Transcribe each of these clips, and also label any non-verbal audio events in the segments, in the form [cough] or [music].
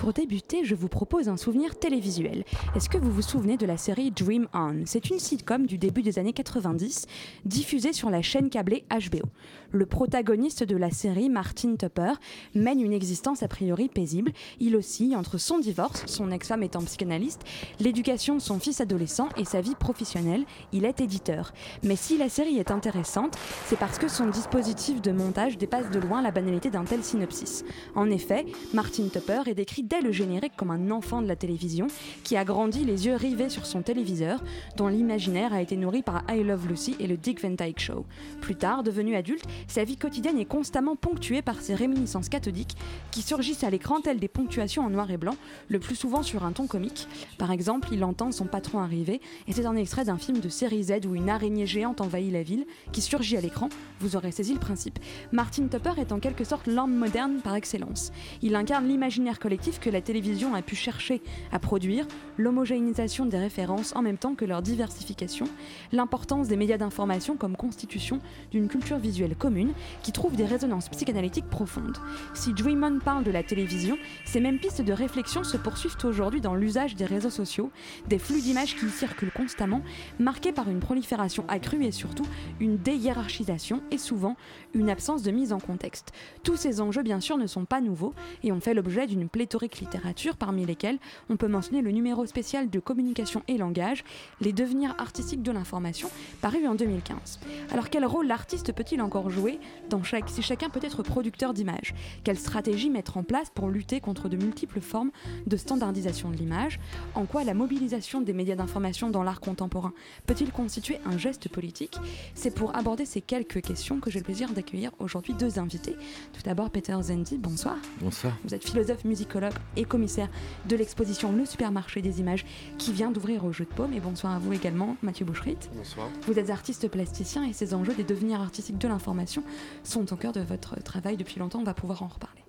Pour débuter, je vous propose un souvenir télévisuel. Est-ce que vous vous souvenez de la série Dream On? C'est une sitcom du début des années 90, diffusée sur la chaîne câblée HBO. Le protagoniste de la série, Martin Tupper, mène une existence a priori paisible. Il oscille entre son divorce, son ex-femme étant psychanalyste, l'éducation de son fils adolescent et sa vie professionnelle. Il est éditeur. Mais si la série est intéressante, c'est parce que son dispositif de montage dépasse de loin la banalité d'un tel synopsis. En effet, Martin Tupper est décrit dès le générique comme un enfant de la télévision qui a grandi les yeux rivés sur son téléviseur, dont l'imaginaire a été nourri par I Love Lucy et le Dick Van Dyke Show. Plus tard, devenu adulte, sa vie quotidienne est constamment ponctuée par ses réminiscences cathodiques qui surgissent à l'écran telles des ponctuations en noir et blanc, le plus souvent sur un ton comique. Par exemple, il entend son patron arriver et c'est un extrait d'un film de série Z où une araignée géante envahit la ville qui surgit à l'écran. Vous aurez saisi le principe. Martin Tupper est en quelque sorte l'homme moderne par excellence. Il incarne l'imaginaire collectif que la télévision a pu chercher à produire, l'homogénéisation des références en même temps que leur diversification, l'importance des médias d'information comme constitution d'une culture visuelle commune qui trouve des résonances psychanalytiques profondes. Si Dream On parle de la télévision, ces mêmes pistes de réflexion se poursuivent aujourd'hui dans l'usage des réseaux sociaux, des flux d'images qui circulent constamment, marqués par une prolifération accrue et surtout une déhiérarchisation et souvent une absence de mise en contexte. Tous ces enjeux, bien sûr, ne sont pas nouveaux et ont fait l'objet d'une pléthorique littérature, parmi lesquelles on peut mentionner le numéro spécial de communication et langage, Les devenirs artistiques de l'information, paru en 2015. Alors quel rôle l'artiste peut-il encore jouer dans chaque, si chacun peut être producteur d'images? Quelle stratégie mettre en place pour lutter contre de multiples formes de standardisation de l'image? En quoi la mobilisation des médias d'information dans l'art contemporain peut-il constituer un geste politique? C'est pour aborder ces quelques questions que j'ai le plaisir d'accueillir aujourd'hui deux invités. Tout d'abord, Peter Zendi, bonsoir. Bonsoir. Vous êtes philosophe, musicologue et commissaire de l'exposition Le Supermarché des images qui vient d'ouvrir au Jeu de Paume. Et bonsoir à vous également, Mathieu Boucherit. Bonsoir. Vous êtes artiste plasticien et ces enjeux des devenirs artistiques de l'information sont au cœur de votre travail depuis longtemps. On va pouvoir en reparler.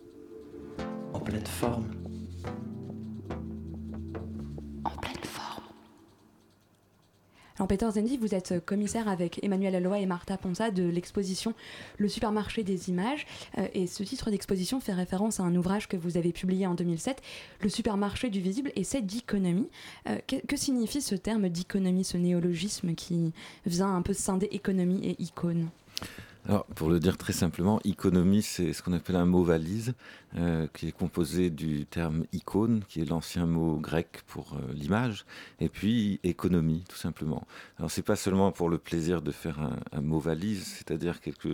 En pleine forme. En pleine forme. Alors Peter Zendi, vous êtes commissaire avec Emmanuel Alloy et Martha Ponsa de l'exposition Le supermarché des images. Euh, et ce titre d'exposition fait référence à un ouvrage que vous avez publié en 2007, Le supermarché du visible, et c'est d'économie. Euh, que signifie ce terme d'économie, ce néologisme qui vient un peu scinder économie et icône? Alors, pour le dire très simplement, économie, c'est ce qu'on appelle un mot valise, euh, qui est composé du terme icône, qui est l'ancien mot grec pour euh, l'image, et puis économie, tout simplement. Alors, c'est pas seulement pour le plaisir de faire un, mot valise, c'est-à-dire quelque,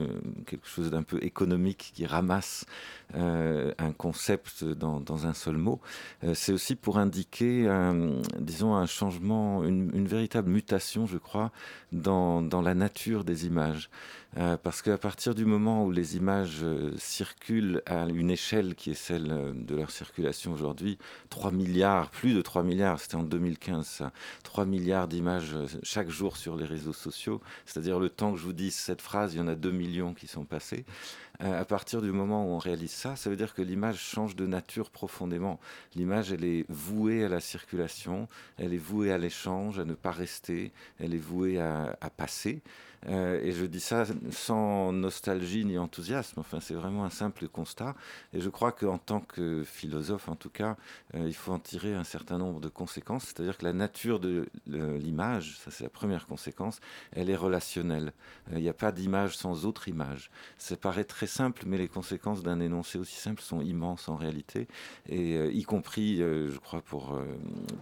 quelque chose d'un peu économique qui ramasse euh, un concept dans, un seul mot. C'est aussi pour indiquer, un, disons, un changement, une, une, véritable mutation, je crois, dans, dans la nature des images. Parce qu'à partir du moment où les images circulent à une échelle qui est celle euh, de leur circulation aujourd'hui, 3 milliards, plus de 3 milliards, c'était en 2015 ça, 3 milliards d'images euh, chaque jour sur les réseaux sociaux, c'est-à-dire le temps que je vous dise cette phrase, il y en a 2 millions qui sont passés. Euh, à partir du moment où on réalise ça, ça veut dire que l'image change de nature profondément. L'image, elle est vouée à la circulation, elle est vouée à l'échange, à ne pas rester, elle est vouée à, passer. Euh, et je dis ça sans nostalgie ni enthousiasme. Enfin, c'est vraiment un simple constat. Et je crois qu'en tant que philosophe, en tout cas, euh, il faut en tirer un certain nombre de conséquences. C'est-à-dire que la nature de l'image, ça c'est la première conséquence, elle est relationnelle. Il n'y a pas d'image sans autre image. Ça paraît très très simple, mais les conséquences d'un énoncé aussi simple sont immenses en réalité, et y compris, je crois, pour,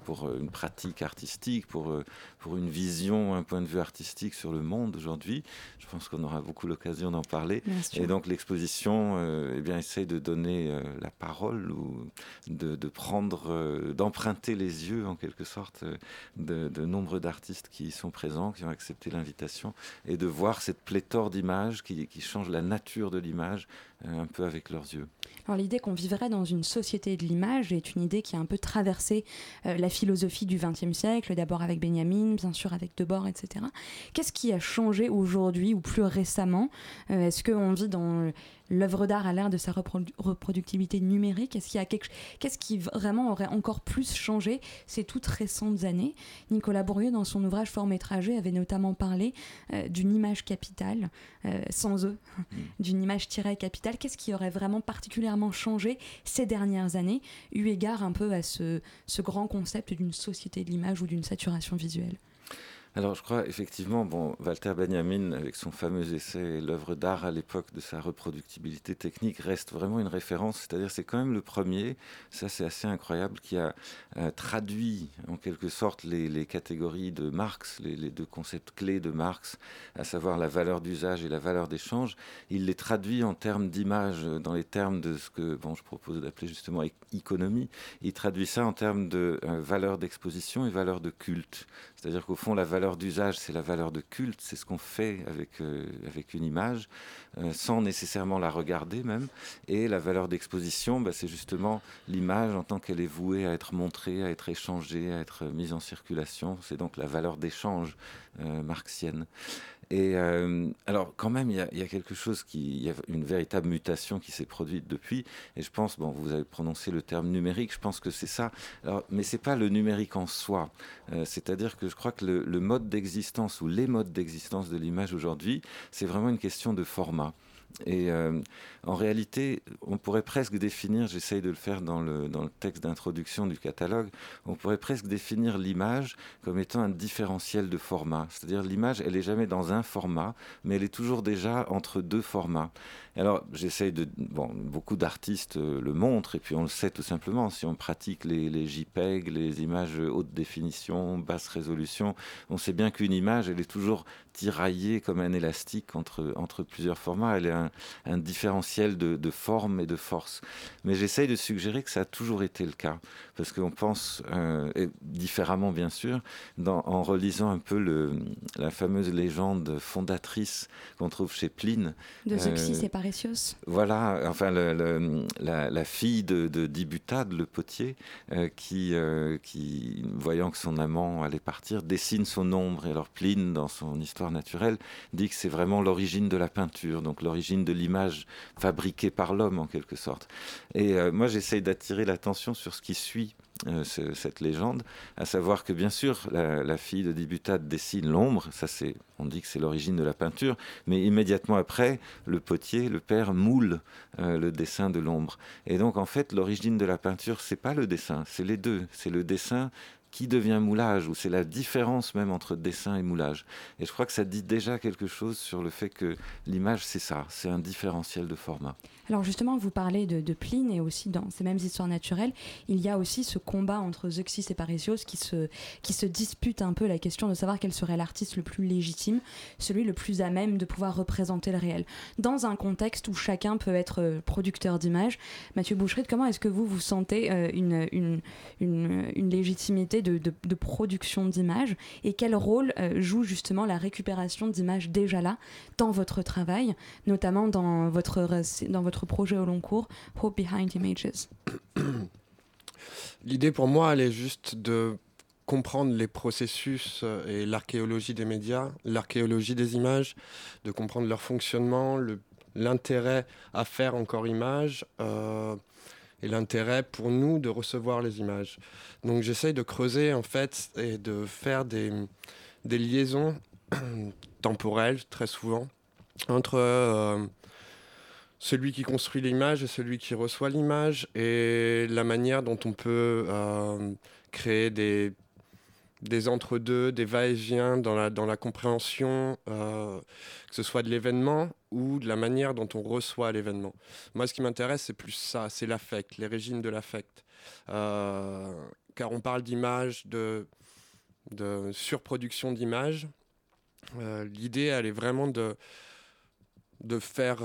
pour une pratique artistique, pour, pour une vision, un point de vue artistique sur le monde aujourd'hui. Je pense qu'on aura beaucoup l'occasion d'en parler. Et donc l'exposition eh bien, essaye de donner la parole ou de, de prendre, d'emprunter les yeux en quelque sorte de, de nombre d'artistes qui sont présents, qui ont accepté l'invitation, et de voir cette pléthore d'images qui, qui change la nature de l'image euh, un peu avec leurs yeux. Alors l'idée qu'on vivrait dans une société de l'image est une idée qui a un peu traversé euh, la philosophie du XXe siècle, d'abord avec Benjamin, bien sûr avec Debord, etc. Qu'est-ce qui a changé aujourd'hui ou plus récemment? Euh, Est-ce qu'on vit dans l'œuvre d'art à l'ère de sa reproductibilité numérique? Est-ce qu'il y a quelque... Qu'est-ce qui vraiment aurait encore plus changé ces toutes récentes années? Nicolas Bourrieux, dans son ouvrage Forme trajet, avait notamment parlé d'une image capitale, sans eux, mmh. [laughs] d'une image tirée capitale qu'est-ce qui aurait vraiment particulièrement changé ces dernières années, eu égard un peu à ce, grand concept d'une société de l'image ou d'une saturation visuelle? Alors je crois effectivement, bon, Walter Benjamin, avec son fameux essai L'œuvre d'art à l'époque de sa reproductibilité technique, reste vraiment une référence. C'est-à-dire c'est quand même le premier, ça c'est assez incroyable, qui a euh, traduit en quelque sorte les, catégories de Marx, les, deux concepts clés de Marx, à savoir la valeur d'usage et la valeur d'échange. Il les traduit en termes d'image, dans les termes de ce que bon, je propose d'appeler justement économie. Il traduit ça en termes de euh, valeur d'exposition et valeur de culte. C'est-à-dire qu'au fond, la valeur d'usage, c'est la valeur de culte, c'est ce qu'on fait avec, euh, avec une image, euh, sans nécessairement la regarder même. Et la valeur d'exposition, bah, c'est justement l'image en tant qu'elle est vouée à être montrée, à être échangée, à être mise en circulation. C'est donc la valeur d'échange euh, marxienne. Et euh, alors, quand même, il y, a, quelque chose qui, il y a une véritable mutation qui s'est produite depuis. Et je pense, bon, vous avez prononcé le terme numérique, je pense que c'est ça. Alors, mais c'est pas le numérique en soi. Euh, c'est-à-dire que je crois que le mode d'existence ou les modes d'existence de l'image aujourd'hui, c'est vraiment une question de format. Et euh, en réalité, on pourrait presque définir, j'essaye de le faire dans le, dans le texte d'introduction du catalogue, on pourrait presque définir l'image comme étant un différentiel de format. C'est-à-dire l'image, elle n'est jamais dans un format, mais elle est toujours déjà entre deux formats. Alors, j'essaye de. Bon, beaucoup d'artistes euh, le montrent, et puis on le sait tout simplement. Si on pratique les, les JPEG, les images haute définition, basse résolution, on sait bien qu'une image, elle est toujours tiraillée comme un élastique entre, entre plusieurs formats. Elle est un, un différentiel de, de, forme et de force. Mais j'essaye de suggérer que ça a toujours été le cas. Parce qu'on pense, euh, et différemment bien sûr, dans, en relisant un peu le, la fameuse légende fondatrice qu'on trouve chez Pline. De Zeuxis euh, et voilà, enfin la, fille de, de Dibutade, le potier, euh, qui, euh, qui, voyant que son amant allait partir, dessine son ombre. Et alors Pline, dans son histoire naturelle, dit que c'est vraiment l'origine de la peinture, donc l'origine de l'image fabriquée par l'homme en quelque sorte. Et euh, moi j'essaye d'attirer l'attention sur ce qui suit euh, cette légende, à savoir que bien sûr la, fille de Dibutade dessine l'ombre, ça c'est, on dit que c'est l'origine de la peinture, mais immédiatement après, le potier, le père moule euh, le dessin de l'ombre. Et donc en fait, l'origine de la peinture, c'est pas le dessin, c'est les deux, c'est le dessin qui devient moulage, ou c'est la différence même entre dessin et moulage. Et je crois que ça dit déjà quelque chose sur le fait que l'image, c'est ça, c'est un différentiel de format. Alors justement, vous parlez de, Pline et aussi dans ces mêmes histoires naturelles, il y a aussi ce combat entre Zeuxis et Parisios qui se, qui se dispute un peu la question de savoir quel serait l'artiste le plus légitime, celui le plus à même de pouvoir représenter le réel. Dans un contexte où chacun peut être euh, producteur d'images, Mathieu Boucherit, comment est-ce que vous vous sentez euh, une, une, une, légitimité de, de, production d'images et quel rôle euh, joue justement la récupération d'images déjà là dans votre travail, notamment dans votre, dans votre projet au long cours, Hope Behind Images [coughs] L'idée pour moi, elle est juste de comprendre les processus euh, et l'archéologie des médias, l'archéologie des images, de comprendre leur fonctionnement, l'intérêt à faire encore images euh, et l'intérêt pour nous de recevoir les images. Donc j'essaye de creuser en fait et de faire des, des liaisons [coughs] temporelles très souvent entre euh, celui qui construit l'image et celui qui reçoit l'image et la manière dont on peut euh, créer des, des entre-deux, des va-et-vient dans la, dans la compréhension, euh, que ce soit de l'événement ou de la manière dont on reçoit l'événement. Moi, ce qui m'intéresse, c'est plus ça, c'est l'affect, les régimes de l'affect. Euh, car on parle d'image, de, de surproduction d'images. L'idée, elle est vraiment de, de faire,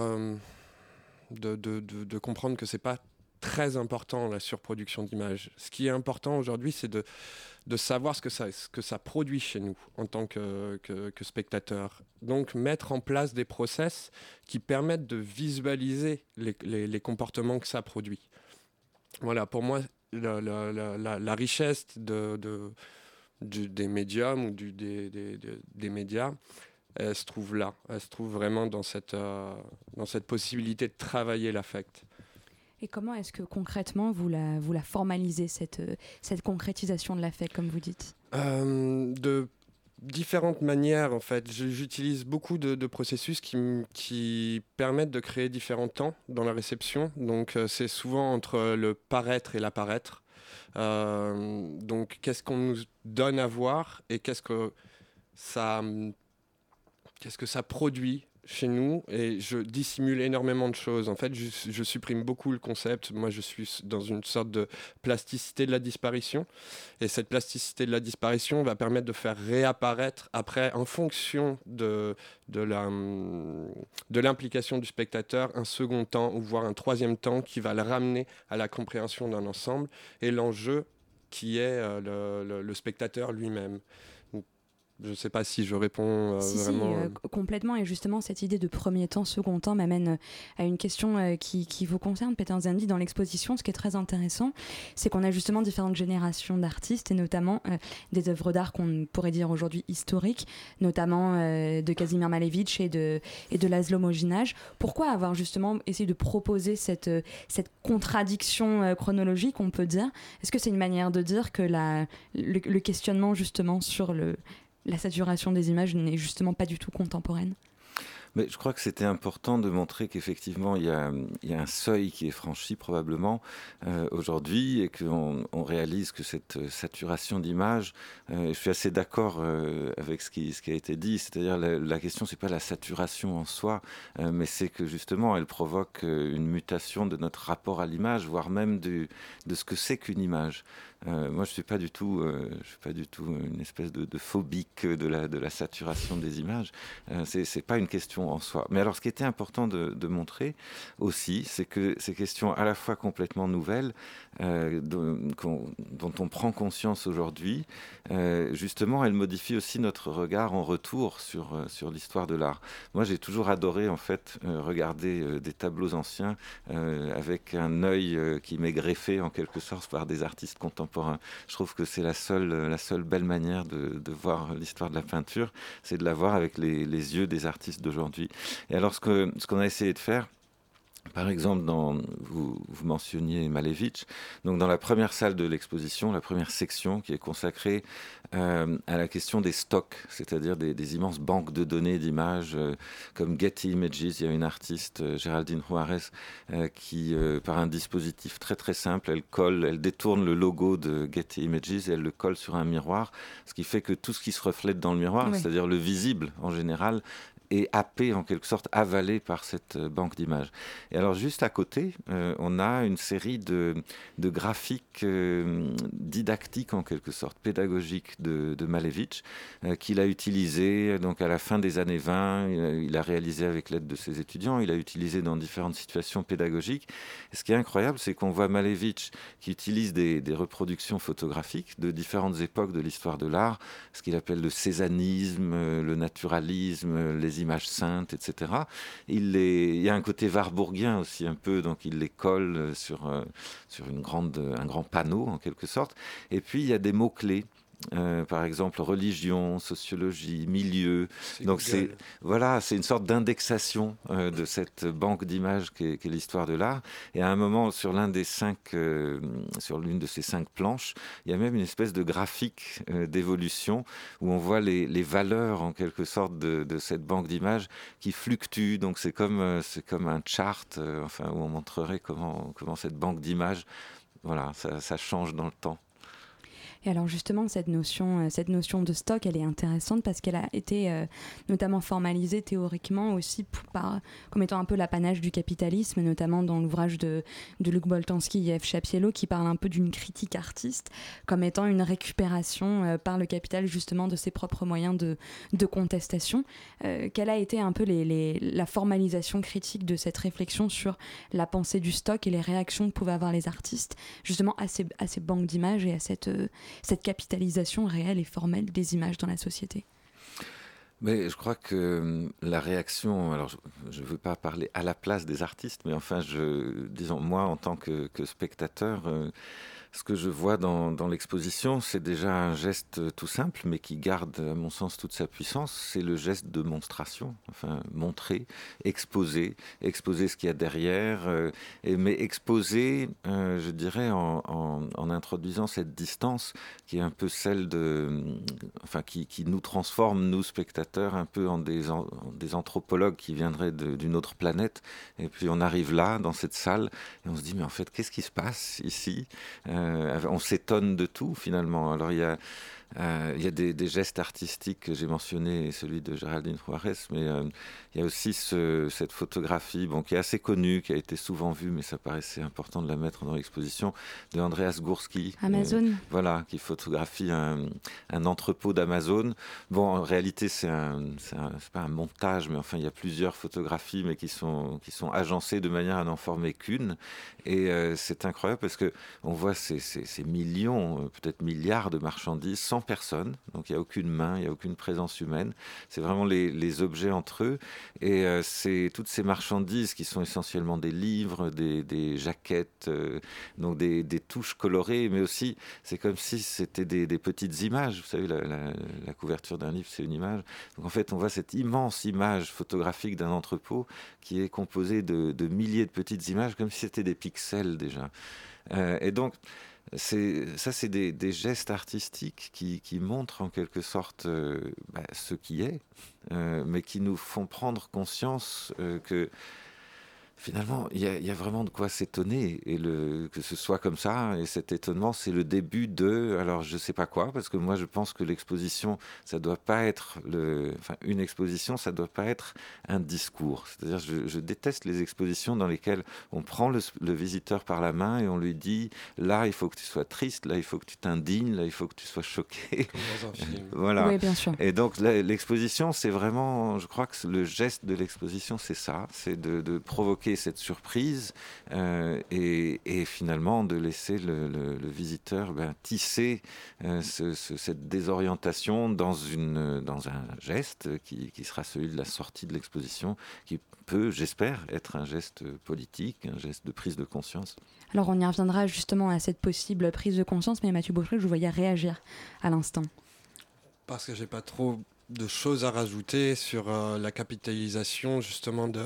de, de, comprendre que c'est pas très important la surproduction d'images. Ce qui est important aujourd'hui, c'est de, de savoir ce que, ça, ce que ça produit chez nous en tant que, que, spectateur. Donc mettre en place des process qui permettent de visualiser les, les, comportements que ça produit. Voilà, pour moi, la, richesse de, de, des médiums ou des, des, médias, elle se trouve là. Elle se trouve vraiment dans cette, euh, dans cette possibilité de travailler l'affect. Et comment est-ce que concrètement vous la, vous la formalisez, cette, euh, cette concrétisation de l'affect, comme vous dites? Euh, De différentes manières, en fait. J'utilise beaucoup de, processus qui, qui, permettent de créer différents temps dans la réception. Donc, euh, c'est souvent entre le paraître et l'apparaître. donc, qu'est-ce qu'on nous donne à voir et qu'est-ce que ça, qu'est-ce que ça produit chez nous et je dissimule énormément de choses. En fait, je, supprime beaucoup le concept. Moi, je suis dans une sorte de plasticité de la disparition. Et cette plasticité de la disparition va permettre de faire réapparaître après, en fonction de, de, l'implication du spectateur, un second temps ou voire un troisième temps qui va le ramener à la compréhension d'un ensemble et l'enjeu qui est euh, le spectateur lui-même. Je ne sais pas si je réponds euh, vraiment. Si, euh, complètement. Et justement, cette idée de premier temps, second temps m'amène euh, à une question qui, qui, vous concerne, Peter Zandi, dans l'exposition. Ce qui est très intéressant, c'est qu'on a justement différentes générations d'artistes et notamment des œuvres d'art qu'on pourrait dire aujourd'hui historiques, notamment de Kazimir Malevich et de, et de Laszlo Mojinaj. Pourquoi avoir justement essayé de proposer cette, cette contradiction chronologique, on peut dire? Est-ce que c'est une manière de dire que la, le questionnement justement sur le la saturation des images n'est justement pas du tout contemporaine mais je crois que c'était important de montrer qu'effectivement, il, y a un seuil qui est franchi probablement euh, aujourd'hui et qu'on on réalise que cette saturation d'images, euh, je suis assez d'accord euh, avec ce qui, ce qui a été dit, c'est-à-dire la, la, question, c'est pas la saturation en soi, mais c'est que justement, elle provoque une mutation de notre rapport à l'image, voire même de ce que c'est qu'une image. Euh, moi, je suis pas du tout, euh, je suis pas du tout une espèce de, phobique de la, saturation des images. Euh, c'est pas une question en soi. Mais alors, ce qui était important de, montrer aussi, c'est que ces questions à la fois complètement nouvelles, euh, dont, on prend conscience aujourd'hui, justement, elles modifient aussi notre regard en retour sur sur l'histoire de l'art. Moi, j'ai toujours adoré en fait regarder des tableaux anciens avec un œil qui m'est greffé en quelque sorte par des artistes contemporains je trouve que c'est la seule, la seule belle manière de, voir l'histoire de la peinture, c'est de la voir avec les, yeux des artistes d'aujourd'hui. Et alors, ce qu'on a essayé de faire, par exemple, dans, vous, vous, mentionniez Malevich, donc dans la première salle de l'exposition, la première section qui est consacrée euh, à la question des stocks, c'est-à-dire des, des, immenses banques de données d'images euh, comme Getty Images. Il y a une artiste, euh, Géraldine Juarez, qui, par un dispositif très très simple, elle colle, elle détourne le logo de Getty Images et elle le colle sur un miroir, ce qui fait que tout ce qui se reflète dans le miroir, oui. c'est-à-dire le visible en général, est happé en quelque sorte, avalé par cette euh, banque d'images. Et alors juste à côté, euh, on a une série de, de graphiques euh, didactiques en quelque sorte, pédagogiques de, de Malevich, qu'il a utilisé donc à la fin des années 20, il a, il a réalisé avec l'aide de ses étudiants, il a utilisé dans différentes situations pédagogiques. Et ce qui est incroyable, c'est qu'on voit Malevich qui utilise des, des reproductions photographiques de différentes époques de l'histoire de l'art, ce qu'il appelle le césanisme, le naturalisme, les images saintes, etc. Il, y a un côté warburgien aussi un peu, donc il les colle sur, euh, sur une grande, un grand panneau en quelque sorte. Et puis il y a des mots-clés. Euh, par exemple religion, sociologie, milieu. Donc c'est voilà, c'est une sorte d'indexation euh, de cette banque d'images qu'est qu l'histoire de l'art. Et à un moment, sur l'un des cinq, euh, sur l'une de ces cinq planches, il y a même une espèce de graphique d'évolution où on voit les, les, valeurs en quelque sorte de, de cette banque d'images qui fluctuent. Donc c'est comme c'est comme un chart, enfin où on montrerait comment comment cette banque d'images, voilà, ça, ça change dans le temps. Et alors justement, cette notion, euh, cette notion de stock, elle est intéressante parce qu'elle a été euh, notamment formalisée théoriquement aussi par, comme étant un peu l'apanage du capitalisme, notamment dans l'ouvrage de, Luc Boltanski et F. Chapiello qui parle un peu d'une critique artiste comme étant une récupération euh, par le capital justement de ses propres moyens de, contestation. quelle a été un peu la formalisation critique de cette réflexion sur la pensée du stock et les réactions que pouvaient avoir les artistes justement à ces banques d'images et à cette cette capitalisation réelle et formelle des images dans la société. Mais je crois que hum, la réaction, alors je ne veux pas parler à la place des artistes, mais enfin, disons, moi, en tant que, que spectateur, euh, ce que je vois dans, l'exposition, c'est déjà un geste tout simple, mais qui garde, à mon sens, toute sa puissance. C'est le geste de monstration, enfin, montrer, exposer, exposer ce qu'il y a derrière, euh, mais exposer, euh, je dirais, en, introduisant cette distance qui est un peu celle de, enfin, qui, nous transforme, nous spectateurs, un peu en des, anthropologues qui viendraient d'une autre planète. Et puis on arrive là, dans cette salle, et on se dit, mais en fait, qu'est-ce qui se passe ici? Euh, euh, on s'étonne de tout finalement. Alors il y a euh, il y a des, des, gestes artistiques que j'ai mentionnés, celui de Géraldine Juarez, mais euh, il y a aussi ce, cette photographie bon, qui est assez connue, qui a été souvent vue, mais ça paraissait important de la mettre dans l'exposition, de Andreas Gursky. Amazon. Euh, voilà, qui photographie un, un entrepôt d'Amazon. Bon, en réalité, c'est un, pas un montage, mais enfin, il y a plusieurs photographies, mais qui sont, qui sont agencées de manière à n'en former qu'une. Et euh, c'est incroyable parce que on voit ces, ces, ces millions, peut-être milliards de marchandises sans personne, donc il n'y a aucune main, il n'y a aucune présence humaine. C'est vraiment les, objets entre eux. Et euh, c'est toutes ces marchandises qui sont essentiellement des livres, des, jaquettes, euh, donc des, touches colorées, mais aussi c'est comme si c'était des, petites images. Vous savez, la, couverture d'un livre, c'est une image. Donc en fait, on voit cette immense image photographique d'un entrepôt qui est composé de, de, milliers de petites images, comme si c'était des pixels déjà. Euh, et donc, ça, c'est des, gestes artistiques qui, qui, montrent en quelque sorte euh, bah, ce qui est, euh, mais qui nous font prendre conscience euh, que finalement, il y, y, a vraiment de quoi s'étonner et le, que ce soit comme ça. Et cet étonnement, c'est le début de, alors je sais pas quoi, parce que moi je pense que l'exposition, ça doit pas être le, enfin une exposition, ça doit pas être un discours. C'est-à-dire, je, je, déteste les expositions dans lesquelles on prend le, le, visiteur par la main et on lui dit, là il faut que tu sois triste, là il faut que tu t'indignes, là il faut que tu sois choqué. [laughs] voilà. Oui, bien sûr. Et donc l'exposition, c'est vraiment, je crois que le geste de l'exposition, c'est ça, c'est de, de provoquer cette surprise euh, et, et, finalement de laisser le, le, le visiteur ben, tisser euh, ce, ce, cette désorientation dans, une, dans un geste qui, qui sera celui de la sortie de l'exposition, qui peut, j'espère, être un geste politique, un geste de prise de conscience. Alors on y reviendra justement à cette possible prise de conscience, mais Mathieu Beauchamp, je vous voyais réagir à l'instant. Parce que j'ai pas trop de choses à rajouter sur euh, la capitalisation justement de,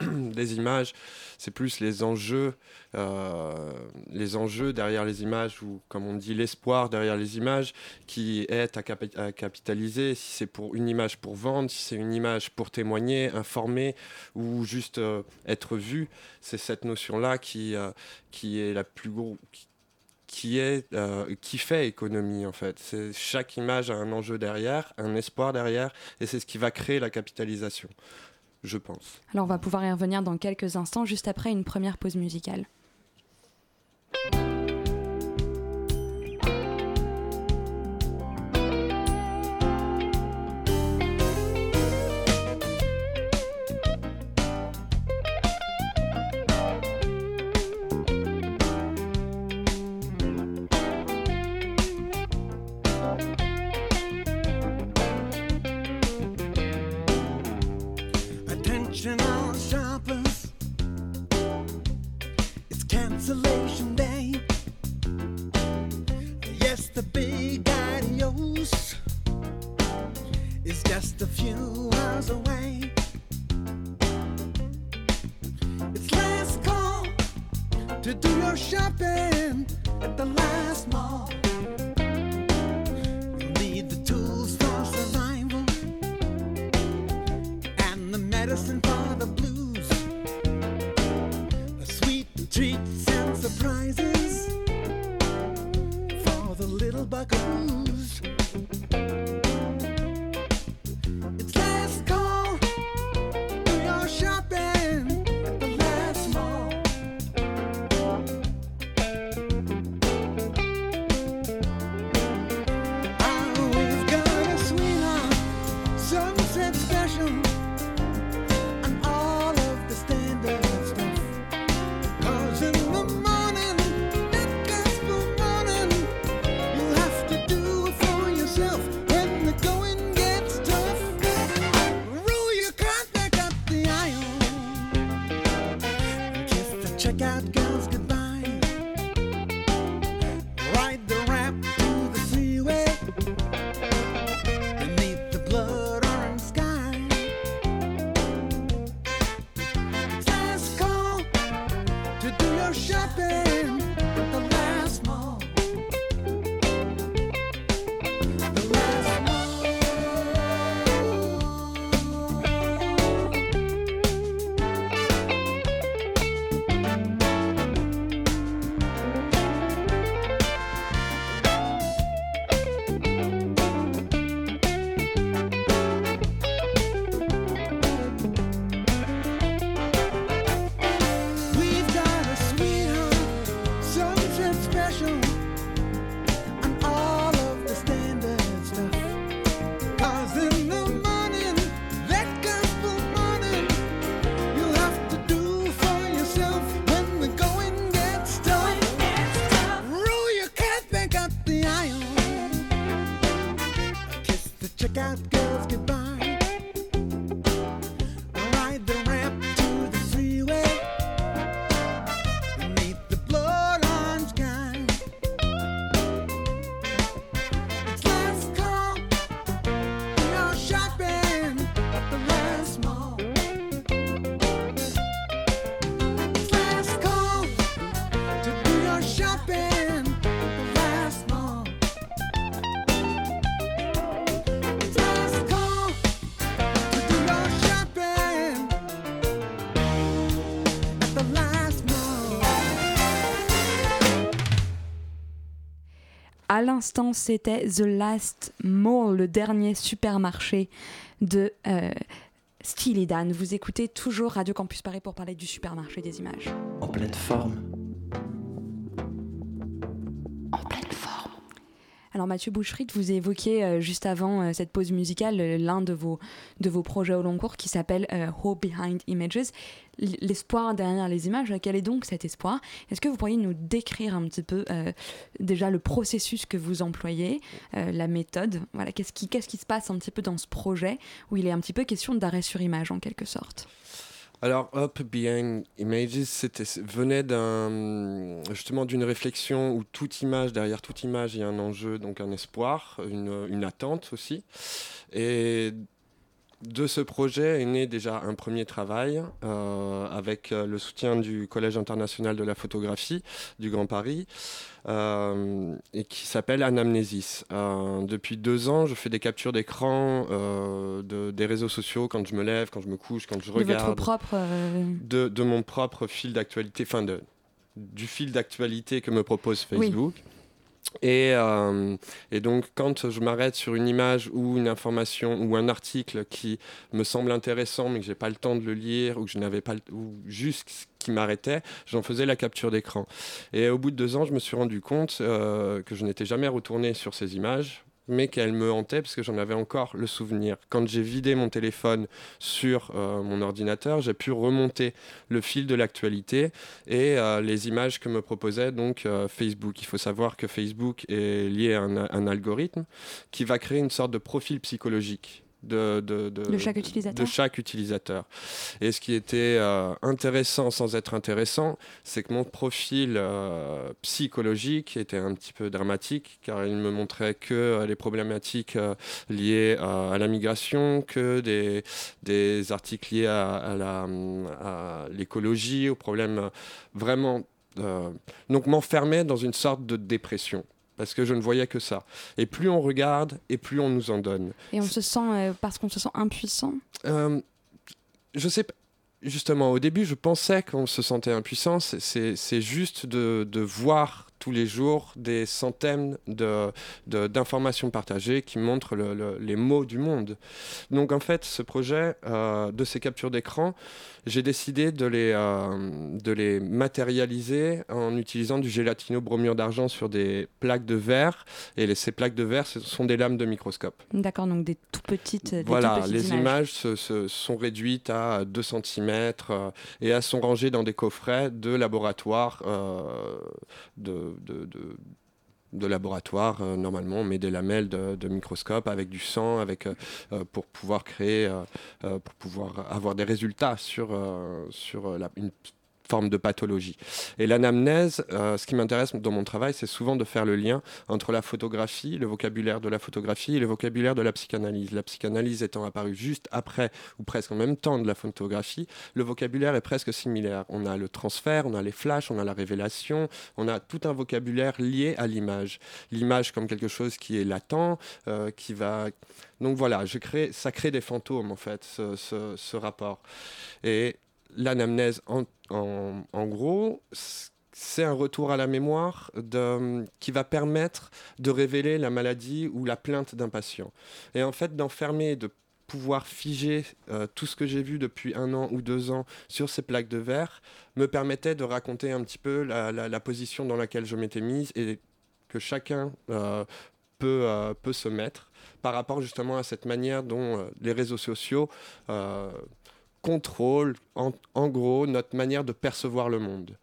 [clears throat] des images. C'est plus les enjeux, euh, les enjeux derrière les images ou comme on dit l'espoir derrière les images qui est à, cap à capitaliser. Si c'est pour une image pour vendre, si c'est une image pour témoigner, informer ou juste euh, être vu, c'est cette notion-là qui, euh, qui est la plus qui, est, euh, qui fait économie en fait. Chaque image a un enjeu derrière, un espoir derrière, et c'est ce qui va créer la capitalisation, je pense. Alors on va pouvoir y revenir dans quelques instants, juste après une première pause musicale. original À l'instant, c'était The Last Mall, le dernier supermarché de euh, Steely Dan. Vous écoutez toujours Radio Campus Paris pour parler du supermarché des images. En pleine forme. En pleine forme. Alors Mathieu Bouchfried, vous évoquiez euh, juste avant euh, cette pause musicale euh, l'un de vos, de vos projets au long cours qui s'appelle euh, Hope Behind Images. L'espoir derrière les images, quel est donc cet espoir? Est-ce que vous pourriez nous décrire un petit peu déjà le processus que vous employez, la méthode? Voilà, Qu'est-ce qui, qu'est-ce qui se passe un petit peu dans ce projet où il est un petit peu question d'arrêt sur image en quelque sorte? Alors, Up Behind Images, c'était, venait d'un, justement d'une réflexion où toute image, derrière toute image, il y a un enjeu, donc un espoir, une, une attente aussi. Et de ce projet est né déjà un premier travail euh, avec euh, le soutien du Collège international de la photographie du Grand Paris euh, et qui s'appelle Anamnésis. Euh, depuis deux ans, je fais des captures d'écran de, des réseaux sociaux quand je me lève, quand je me couche, quand je De votre regarde propre... euh, de, de mon propre fil d'actualité, enfin de, du fil d'actualité que me propose Oui. Euh, et donc, quand je m'arrête sur une image ou une information ou un article qui me semble intéressant, mais que j'ai pas le temps de le lire ou que je n'avais pas, le- ou juste qui m'arrêtait, j'en faisais la capture d'écran. Et au bout de deux ans, je me suis rendu compte euh, que je n'étais jamais retourné sur ces images mais qu'elles me hantaient parce que j'en avais encore le souvenir. Quand j'ai vidé mon téléphone sur euh, mon ordinateur, j'ai pu remonter le fil de l'actualité et euh, les images que me proposait donc euh, Facebook. Il faut savoir que Facebook est lié à un algorithme qui va créer une sorte de profil psychologique. De, de, De chaque utilisateur. de chaque utilisateur. Et ce qui était euh, intéressant sans être intéressant, c'est que mon profil euh, psychologique était un petit peu dramatique, car il me montrait que euh, les problématiques liées à la migration, que des, des articles liés à, l'écologie, aux problèmes vraiment... donc m'enfermait dans une sorte de dépression. Parce que je ne voyais que ça. Et plus on regarde, et plus on nous en donne. Et on se sent, euh, parce qu'on se sent impuissant? Euh, je sais pas. Justement, au début, je pensais qu'on se sentait impuissant. C'est- juste de, de voir tous les jours des centaines de- de- d'informations partagées qui montrent le- le- les mots du monde. Donc, en fait, ce projet euh, de ces captures d'écran, j'ai décidé de les, euh, de les matérialiser en utilisant du gélatino-bromure d'argent sur des plaques de verre. Et les- ces plaques de verre, ce sont des lames de microscope. D'accord, donc des tout petites, des Voilà, tout petites les images. images, se, se- sont réduites à 2 cm et elles sont rangées dans des coffrets de laboratoire. euh, de, laboratoire, euh, normalement, on met des lamelles de, microscope avec du sang, avec, euh, euh, pour pouvoir créer, pour pouvoir avoir des résultats sur, la- une forme de pathologie. Et l'anamnèse, euh, ce qui m'intéresse dans mon travail, c'est souvent de faire le lien entre la photographie, le vocabulaire de la photographie et le vocabulaire de la psychanalyse. La psychanalyse étant apparue juste après ou presque en même temps de la photographie, le vocabulaire est presque similaire. On a le transfert, on a les flashs, on a la révélation, on a tout un vocabulaire lié à l'image. L'image comme quelque chose qui est latent, euh, qui va... Donc voilà, je crée, ça crée des fantômes en fait, ce, rapport. Et l'anamnèse, en, en, gros, c'est un retour à la mémoire qui va permettre de révéler la maladie ou la plainte d'un patient. Et en fait, d'enfermer, de pouvoir figer euh, tout ce que j'ai vu depuis un an ou deux ans sur ces plaques de verre me permettait de raconter un petit peu la, position dans laquelle je m'étais mise et que chacun euh, peut, euh, peut se mettre par rapport justement à cette manière dont les réseaux sociaux contrôle en, gros notre manière de percevoir le monde.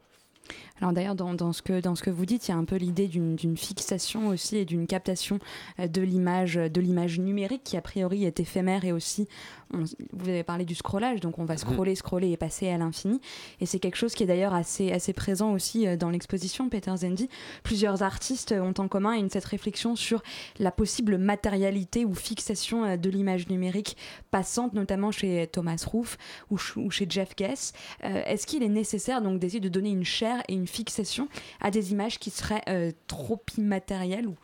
Alors d'ailleurs, dans, dans, ce que, dans ce que vous dites, il y a un peu l'idée d'une fixation aussi et d'une captation euh, de l'image de l'image numérique qui a priori est éphémère et aussi, on, vous avez parlé du scrollage, donc on va scroller, scroller et passer à l'infini. Et c'est quelque chose qui est d'ailleurs assez, assez présent aussi euh, dans l'exposition Peter Zendi. Plusieurs artistes ont en commun une, cette réflexion sur la possible matérialité ou fixation euh, de l'image numérique passante, notamment chez Thomas Roof ou, ou chez Jeff Guess. Euh, Est-ce qu'il est nécessaire donc d'essayer de donner une chair et une fixation à des images qui seraient euh, trop immatérielles ou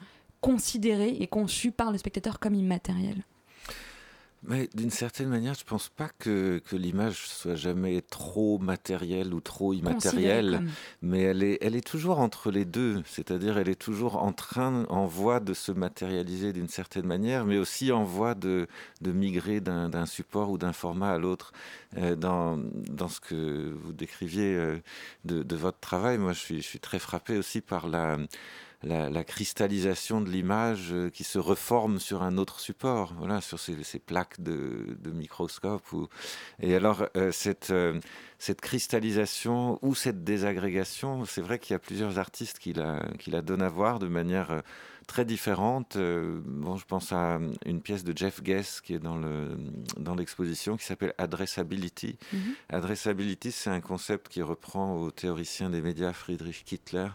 considérées et conçues par le spectateur comme immatérielles mais d'une certaine manière, je pense pas que, que l'image soit jamais trop matérielle ou trop immatérielle, comme... mais elle est, elle est toujours entre les deux, c'est-à-dire elle est toujours en train, en voie de se matérialiser d'une certaine manière, mais aussi en voie de, de migrer d'un support ou d'un format à l'autre. Euh, dans, dans ce que vous décriviez euh, de, de votre travail, moi je suis, je suis très frappé aussi par la la, cristallisation de l'image euh, qui se reforme sur un autre support, voilà, sur ces, plaques de, microscope. Et alors, euh, cette, euh, cette cristallisation ou cette désagrégation, c'est vrai qu'il y a plusieurs artistes qui la, qui la donnent à voir de manière très différente. Euh, bon, je pense à une pièce de Jeff Guess qui est dans le dans l'exposition qui s'appelle Addressability. Mm -hmm. Addressability, c'est un concept qui reprend au théoricien des médias Friedrich Kittler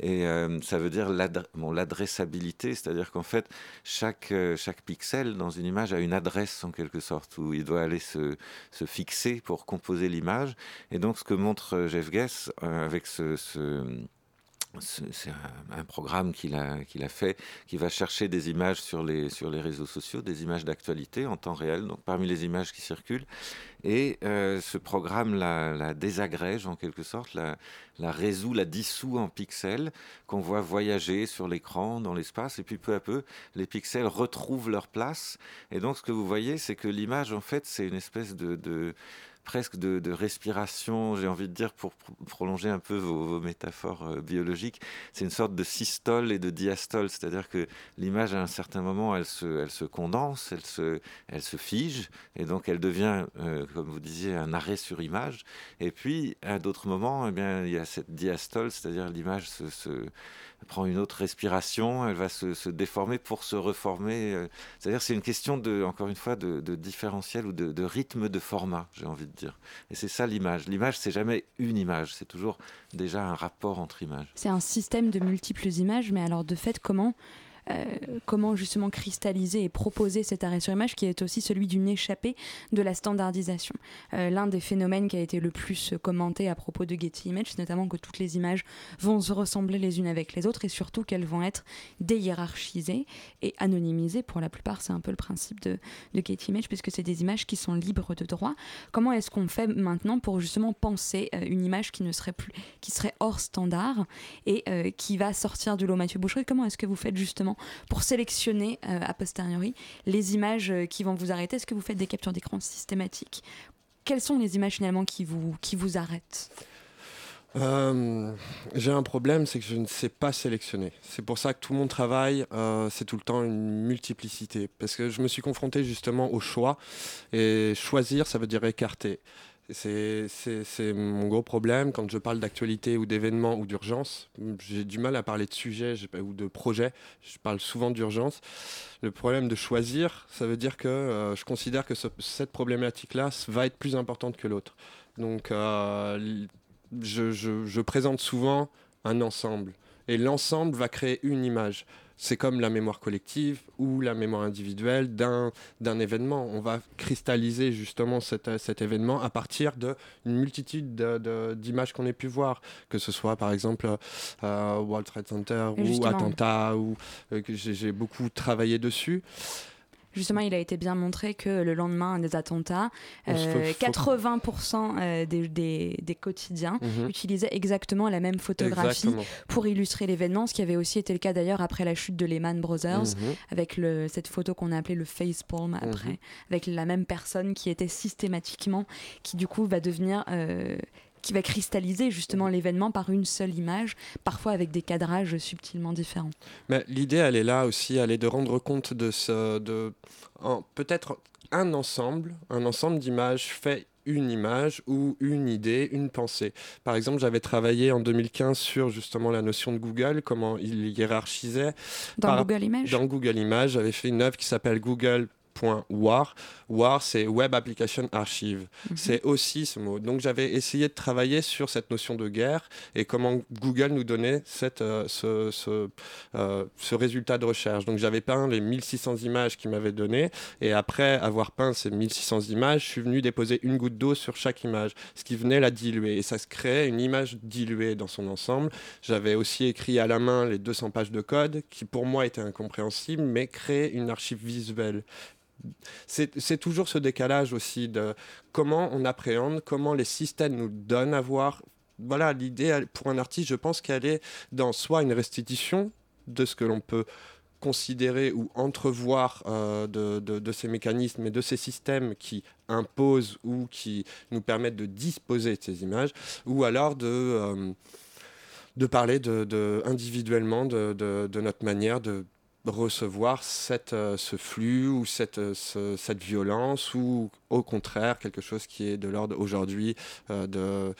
et euh, ça veut dire l'adressabilité, bon, c'est-à-dire qu'en fait chaque euh, chaque pixel dans une image a une adresse en quelque sorte où il doit aller se, se fixer pour composer l'image. Et donc ce que montre Jeff Guess euh, avec ce, ce c'est un, programme qu'il a, fait qui va chercher des images sur les, sur les réseaux sociaux, des images d'actualité en temps réel, donc parmi les images qui circulent. Et euh, ce programme la, désagrège en quelque sorte, la, résout, la dissout en pixels qu'on voit voyager sur l'écran, dans l'espace, et puis peu à peu, les pixels retrouvent leur place. Et donc ce que vous voyez, c'est que l'image, en fait, c'est une espèce de presque de, respiration, j'ai envie de dire, pour prolonger un peu vos, métaphores euh, biologiques, c'est une sorte de systole et de diastole, c'est-à-dire que l'image, à un certain moment, elle se, condense, elle se, fige, et donc elle devient, euh, comme vous disiez, un arrêt sur image, et puis à d'autres moments, eh bien, il y a cette diastole, c'est-à-dire l'image se prend une autre respiration, elle va se, déformer pour se reformer. Euh, c'est-à-dire c'est une question de, encore une fois, de, différentiel ou de, de, rythme de format, j'ai envie de dire. Et c'est ça l'image. L'image, c'est jamais une image, c'est toujours déjà un rapport entre images. C'est un système de multiples images, mais alors de fait, comment comment justement cristalliser et proposer cet arrêt sur image qui est aussi celui d'une échappée de la standardisation. Euh, L'un des phénomènes qui a été le plus commenté à propos de Getty Images, c'est notamment que toutes les images vont se ressembler les unes avec les autres et surtout qu'elles vont être déhiérarchisées et anonymisées. Pour la plupart, c'est un peu le principe de, de Getty Images puisque c'est des images qui sont libres de droit. Comment est-ce qu'on fait maintenant pour justement penser euh, une image qui ne serait plus, qui serait hors standard et euh, qui va sortir du lot? Mathieu Boucherie Comment est-ce que vous faites justement pour sélectionner euh, a posteriori les images euh, qui vont vous arrêter Est-ce que vous faites des captures d'écran systématiques? Quelles sont les images finalement qui vous, qui vous arrêtent? Euh, j'ai un problème, c'est que je ne sais pas sélectionner. C'est pour ça que tout mon travail, c'est tout le temps une multiplicité. Parce que je me suis confronté justement au choix. Et choisir, ça veut dire écarter. C'est mon gros problème quand je parle d'actualité ou d'événements ou d'urgence. J'ai du mal à parler de sujets ou de projets. Je parle souvent d'urgence. Le problème de choisir, ça veut dire que euh, je considère que ce, cette problématique-là va être plus importante que l'autre. Donc, euh, je présente souvent un ensemble. Et l'ensemble va créer une image. C'est comme la mémoire collective ou la mémoire individuelle d'un d'un événement. On va cristalliser justement cet, cet événement à partir d'une multitude de- de- d'images qu'on ait pu voir, que ce soit par exemple euh, World Trade Center ou attentat, ou euh, j'ai beaucoup travaillé dessus. Justement, il a été bien montré que le lendemain des attentats, On se euh, faut- 80% euh, des, des- des quotidiens Mhm. utilisaient exactement la même photographie Exactement. pour illustrer l'événement, ce qui avait aussi été le cas d'ailleurs après la chute de Lehman Brothers, Mhm. avec le, cette photo qu'on a appelée le facepalm après, Mhm. avec la même personne qui était systématiquement, qui du coup va devenir... euh, qui va cristalliser justement l'événement par une seule image, parfois avec des cadrages subtilement différents. Mais l'idée, elle est là aussi, elle est de rendre compte de ce, de, peut-être un ensemble, un ensemble d'images fait une image ou une idée, une pensée. Par exemple, j'avais travaillé en 2015 sur justement la notion de Google, comment il hiérarchisait. Dans Par- Google Images Dans Google Images, j'avais fait une œuvre qui s'appelle Google.war. WAR, c'est Web Application Archive. Mhm. C'est aussi ce mot. Donc j'avais essayé de travailler sur cette notion de guerre et comment Google nous donnait cette, euh, ce, ce, euh, ce résultat de recherche. Donc j'avais peint les 1600 images qu'il m'avait données et après avoir peint ces 1600 images, je suis venu déposer une goutte d'eau sur chaque image, ce qui venait la diluer et ça se créait une image diluée dans son ensemble. J'avais aussi écrit à la main les 200 pages de code qui pour moi étaient incompréhensibles mais créaient une archive visuelle c'est toujours ce décalage aussi de comment on appréhende, comment les systèmes nous donnent à voir. Voilà, l'idée pour un artiste, je pense qu'elle est dans soit une restitution de ce que l'on peut considérer ou entrevoir euh, de, ces mécanismes et de ces systèmes qui imposent ou qui nous permettent de disposer de ces images, ou alors de, euh, de parler de, individuellement de notre manière de recevoir cette, euh, ce flux ou cette, euh, ce- cette violence ou au contraire quelque chose qui est de l'ordre aujourd'hui euh, de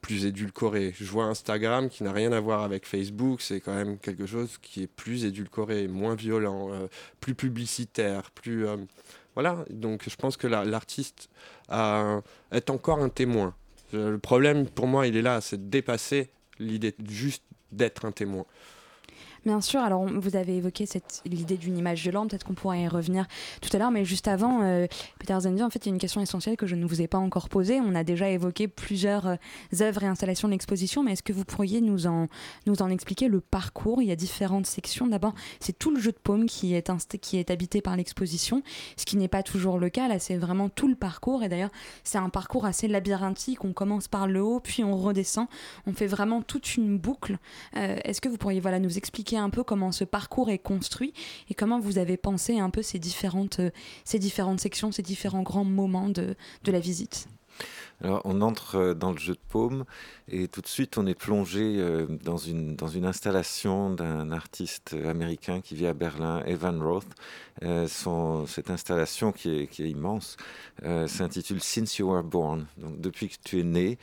plus édulcoré. Je vois Instagram qui n'a rien à voir avec Facebook, c'est quand même quelque chose qui est plus édulcoré, moins violent, plus publicitaire, plus... voilà, donc je pense que la- l'artiste est encore un témoin. Le problème pour moi, il est là, c'est de dépasser l'idée juste d'être un témoin. Bien sûr, alors vous avez évoqué l'idée d'une image violente, peut-être qu'on pourra y revenir tout à l'heure, mais juste avant, euh, Peter Zenzi, en fait, il y a une question essentielle que je ne vous ai pas encore posée. On a déjà évoqué plusieurs euh, œuvres et installations de l'exposition, mais est-ce que vous pourriez nous en, expliquer le parcours? Il y a différentes sections. D'abord, c'est tout le jeu de paume qui est, inst- qui est habité par l'exposition, ce qui n'est pas toujours le cas. Là, c'est vraiment tout le parcours, et d'ailleurs, c'est un parcours assez labyrinthique. On commence par le haut, puis on redescend. On fait vraiment toute une boucle. Euh, Est-ce que vous pourriez voilà, nous expliquer un peu comment ce parcours est construit et comment vous avez pensé un peu ces différentes, euh, ces différentes sections, ces différents grands moments de, de la visite Alors, on entre euh, dans le jeu de paume et tout de suite, on est plongé euh, dans une, dans une installation d'un artiste américain qui vit à Berlin, Evan Roth. Son- cette installation qui est, immense s'intitule Since You Were Born, donc depuis que tu es né,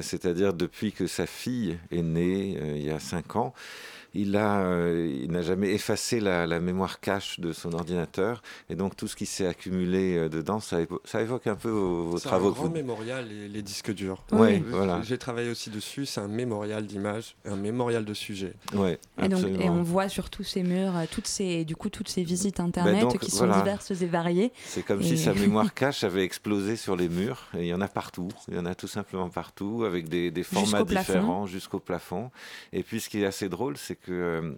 c'est-à-dire depuis que sa fille est née il y a cinq ans. Il a, euh, il n'a jamais effacé la, la mémoire cache de son ordinateur et donc tout ce qui s'est accumulé euh, dedans, ça, évo- ça évoque un peu vos, vos C'est travaux un grand vous mémorial, les, les disques durs. Ouais, Oui. voilà. J'ai travaillé aussi dessus, c'est un mémorial d'images, un mémorial de sujets. Ouais, et, donc, et on voit sur tous ces murs euh, toutes ces, du coup, toutes ces visites internet donc, qui sont voilà. diverses et variées. C'est comme et- si sa [laughs] mémoire cache avait explosé sur les murs. Et il y en a partout. Il y en a tout simplement partout, avec des, des formats différents jusqu'au plafond. Et puis ce qui est assez drôle, c'est euh,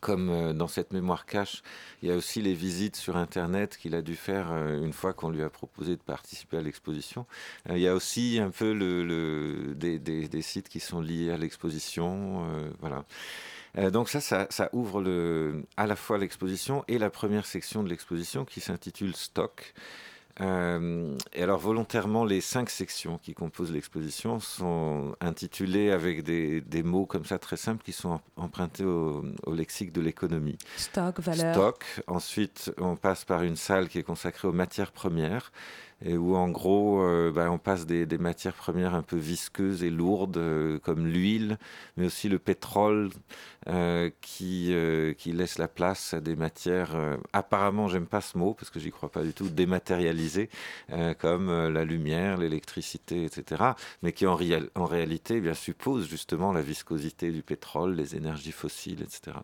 comme euh, dans cette mémoire cache, il y a aussi les visites sur Internet qu'il a dû faire euh, une fois qu'on lui a proposé de participer à l'exposition. Il y a aussi un peu des, sites qui sont liés à l'exposition. voilà. Donc ça, ça, ouvre à la fois l'exposition et la première section de l'exposition qui s'intitule Stock. Euh, et alors volontairement, les cinq sections qui composent l'exposition sont intitulées avec des, des mots comme ça très simples qui sont empruntés au, au lexique de l'économie. Stock, valeur. Stock. Ensuite, on passe par une salle qui est consacrée aux matières premières. et où en gros euh, bah, on passe des, des, matières premières un peu visqueuses et lourdes euh, comme l'huile, mais aussi le pétrole euh, qui, euh, qui laisse la place à des matières euh, apparemment, j'aime pas ce mot parce que j'y crois pas du tout, dématérialisées comme la lumière, l'électricité, etc. Mais qui en, réal, en réalité eh bien, supposent justement la viscosité du pétrole, les énergies fossiles, etc.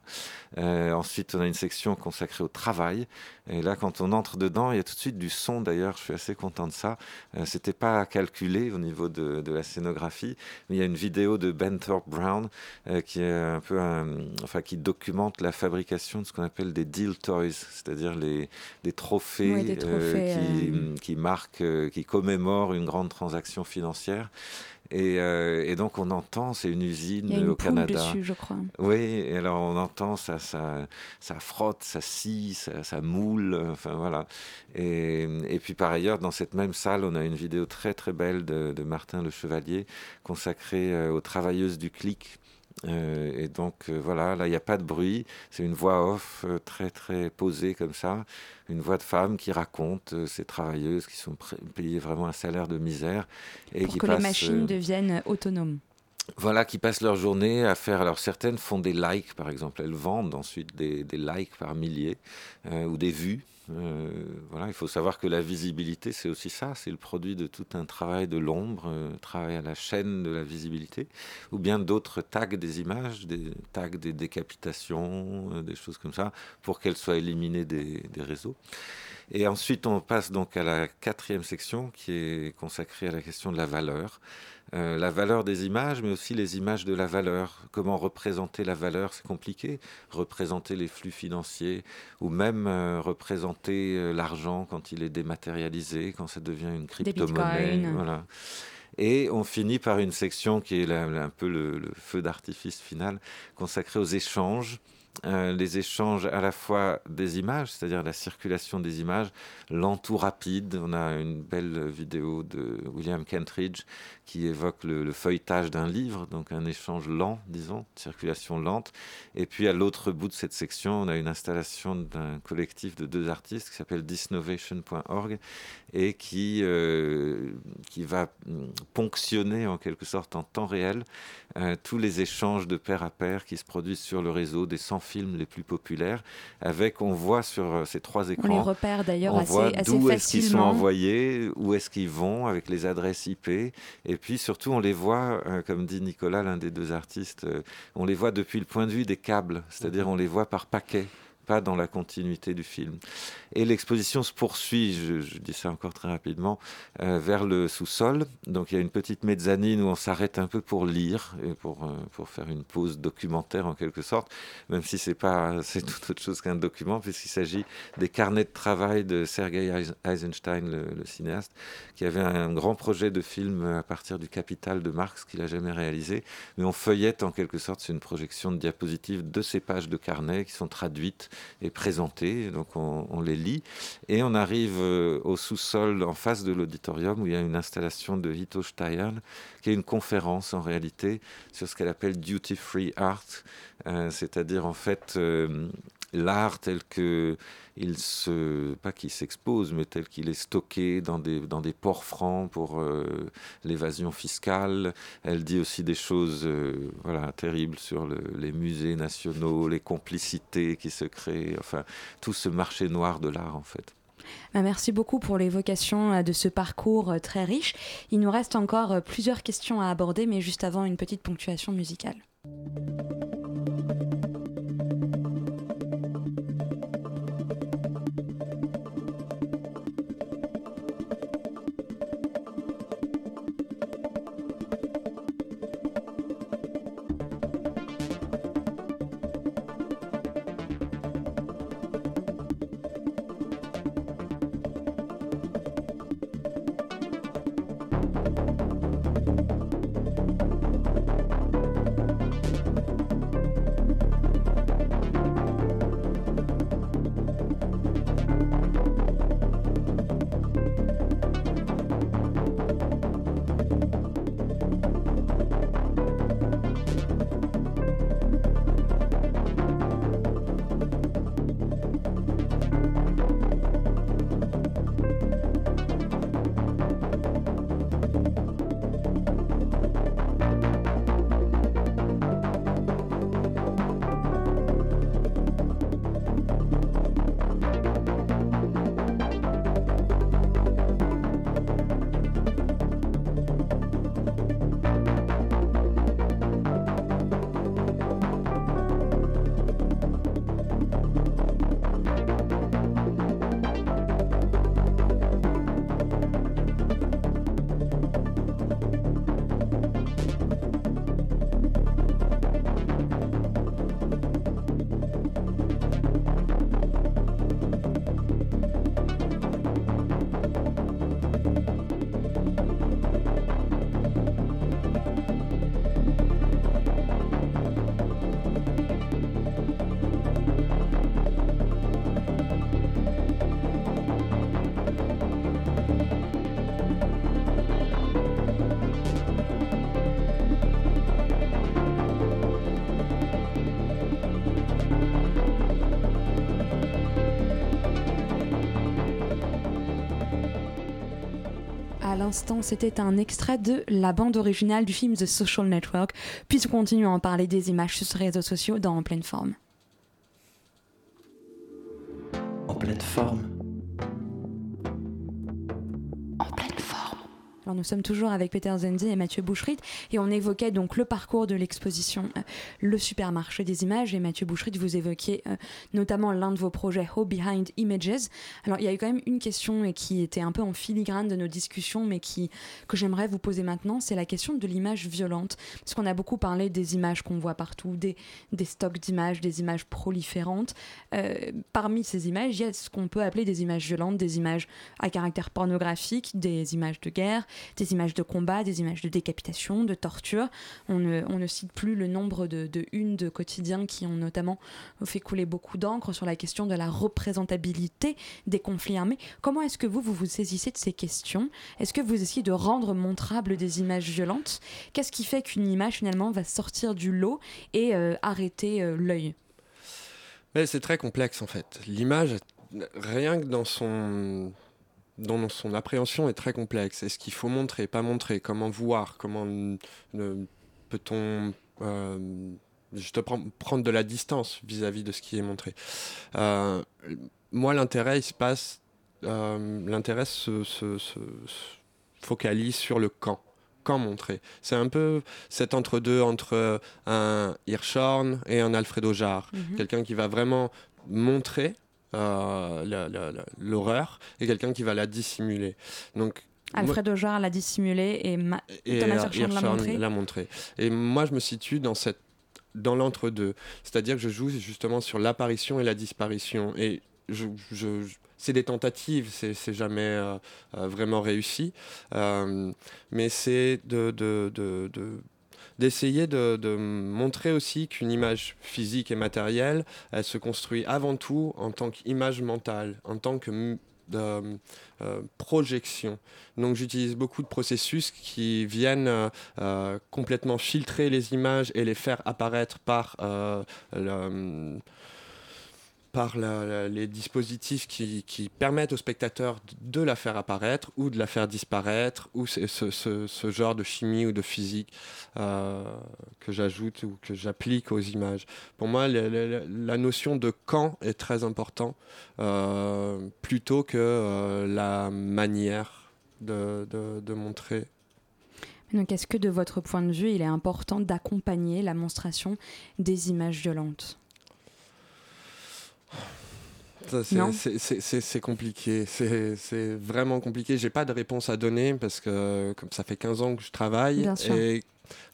ensuite, on a une section consacrée au travail. Et là, quand on entre dedans, il y a tout de suite du son d'ailleurs, je suis assez content de ça. C'était pas calculé au niveau de, de, la scénographie, mais il y a une vidéo de Ben Thorpe Brown qui est un peu un enfin, qui documente la fabrication de ce qu'on appelle des deal toys, c'est-à-dire les, des trophées, oui, des trophées euh, qui, euh... qui, marquent, euh, qui commémorent une grande transaction financière. Et, euh, et, donc on entend, c'est une usine Il y a une au Canada. Dessus, je crois. Oui, et alors on entend ça, ça, ça frotte, ça scie, ça, ça moule, enfin voilà. Et, et, puis par ailleurs, dans cette même salle, on a une vidéo très très belle de, de Martin Le Chevalier consacrée euh, aux travailleuses du clic. Euh, et donc euh, voilà, là il n'y a pas de bruit, c'est une voix off euh, très très posée comme ça, une voix de femme qui raconte ces travailleuses qui sont payées vraiment un salaire de misère et Pour qui que passent, les machines deviennent autonomes. Voilà, qui passent leur journée à faire. Alors certaines font des likes, par exemple. Elles vendent ensuite des, des likes par milliers ou des vues. Euh, voilà, il faut savoir que la visibilité, c'est aussi ça. C'est le produit de tout un travail de l'ombre, euh, travail à la chaîne de la visibilité, ou bien d'autres tags des images, des tags des décapitations, euh, des choses comme ça, pour qu'elles soient éliminées des, des réseaux. Et ensuite, on passe donc à la quatrième section qui est consacrée à la question de la valeur. Euh, la valeur des images, mais aussi les images de la valeur. Comment représenter la valeur, c'est compliqué. Représenter les flux financiers, ou même euh, représenter euh, l'argent quand il est dématérialisé, quand ça devient une crypto-monnaie. Voilà. Et on finit par une section qui est un peu le, le feu d'artifice final, consacrée aux échanges. Euh, les échanges à la fois des images, c'est-à-dire la circulation des images, lent ou rapide. On a une belle vidéo de William Kentridge qui évoque le, le feuilletage d'un livre, donc un échange lent, disons, circulation lente. Et puis à l'autre bout de cette section, on a une installation d'un collectif de deux artistes qui s'appelle disnovation.org et qui, euh, qui va ponctionner en quelque sorte en temps réel euh, tous les échanges de pair à pair qui se produisent sur le réseau des 100 films les plus populaires. Avec, on voit sur euh, ces trois écrans, on les repère d'ailleurs assez, voit assez d'où est-ce qu'ils sont envoyés, où est-ce qu'ils vont, avec les adresses IP. Et puis surtout, on les voit, euh, comme dit Nicolas, l'un des deux artistes, euh, on les voit depuis le point de vue des câbles, c'est-à-dire on les voit par paquet dans la continuité du film. Et l'exposition se poursuit, je, dis ça encore très rapidement, euh, vers le sous-sol. Donc il y a une petite mezzanine où on s'arrête un peu pour lire et pour, euh, pour faire une pause documentaire en quelque sorte, même si c'est pas [laughs] c'est tout autre chose qu'un document, puisqu'il s'agit des carnets de travail de Sergei Eisenstein, le, cinéaste, qui avait un grand projet de film à partir du Capital de Marx qu'il a jamais réalisé. Mais on feuillette en quelque sorte, c'est une projection de diapositives de ces pages de carnet qui sont traduites est présenté, donc on, les lit, et on arrive euh, au sous-sol en face de l'auditorium où il y a une installation de Hito Steyr, qui est une conférence en réalité sur ce qu'elle appelle duty free art, euh, c'est-à-dire en fait euh, l'art tel que il se pas qu'il s'expose mais tel qu'il est stocké dans des dans des ports francs pour euh, l'évasion fiscale elle dit aussi des choses euh, voilà terribles sur le, les musées nationaux les complicités qui se créent enfin tout ce marché noir de l'art en fait Merci beaucoup pour l'évocation de ce parcours très riche. Il nous reste encore plusieurs questions à aborder, mais juste avant une petite ponctuation musicale. C'était un extrait de la bande originale du film The Social Network, puisqu'on continue à en parler des images sur les réseaux sociaux dans En pleine forme. En pleine forme. Nous sommes toujours avec Peter Zenzi et Mathieu Boucherit et on évoquait donc le parcours de l'exposition euh, Le supermarché des images et Mathieu Boucherit vous évoquiez euh, notamment l'un de vos projets How Behind Images. Alors il y a eu quand même une question qui était un peu en filigrane de nos discussions mais qui que j'aimerais vous poser maintenant, c'est la question de l'image violente parce qu'on a beaucoup parlé des images qu'on voit partout, des, des stocks d'images, des images proliférantes. Euh, parmi ces images, il y a ce qu'on peut appeler des images violentes, des images à caractère pornographique, des images de guerre, des images de combat, des images de décapitation, de torture. On ne, cite plus le nombre de, de unes de quotidiens qui ont notamment fait couler beaucoup d'encre sur la question de la représentabilité des conflits armés. Comment est-ce que vous, vous vous saisissez de ces questions? Est-ce que vous essayez de rendre montrables des images violentes? Qu'est-ce qui fait qu'une image finalement va sortir du lot et euh, arrêter euh, l'œil? C'est très complexe en fait. L'image, rien que dans son dans son appréhension est très complexe. Est-ce qu'il faut montrer, pas montrer, comment voir, comment peut-on euh, prendre de la distance vis-à-vis de ce qui est montré. Euh, moi, l'intérêt, il se passe, euh, l'intérêt se, focalise sur le quand. Quand montrer. C'est un peu cet entre-deux entre un Hirschhorn et un Alfredo Jarre. Mhm. Quelqu'un qui va vraiment montrer l'horreur et quelqu'un qui va la dissimuler. Donc, Alfred Ojar l'a dissimulé et, et Thomas Hirschhorn l'a montré. Et moi, je me situe dans cette dans l'entre-deux. C'est-à-dire que je joue justement sur l'apparition et la disparition. Et je, je, c'est des tentatives, c'est jamais euh, euh, vraiment réussi. mais c'est de, de, de, de d'essayer de, montrer aussi qu'une image physique et matérielle, elle se construit avant tout en tant qu'image mentale, en tant que euh, euh, projection. Donc j'utilise beaucoup de processus qui viennent euh, complètement filtrer les images et les faire apparaître par le par les dispositifs qui, permettent au spectateur de la faire apparaître ou de la faire disparaître, ou ce, genre de chimie ou de physique euh, que j'ajoute ou que j'applique aux images. Pour moi, la notion de quand est très important, euh, plutôt que euh, la manière de, de montrer. Donc est-ce que de votre point de vue, il est important d'accompagner la monstration des images violentes? C'est compliqué, c'est vraiment compliqué. J'ai pas de réponse à donner parce que comme ça fait 15 ans que je travaille et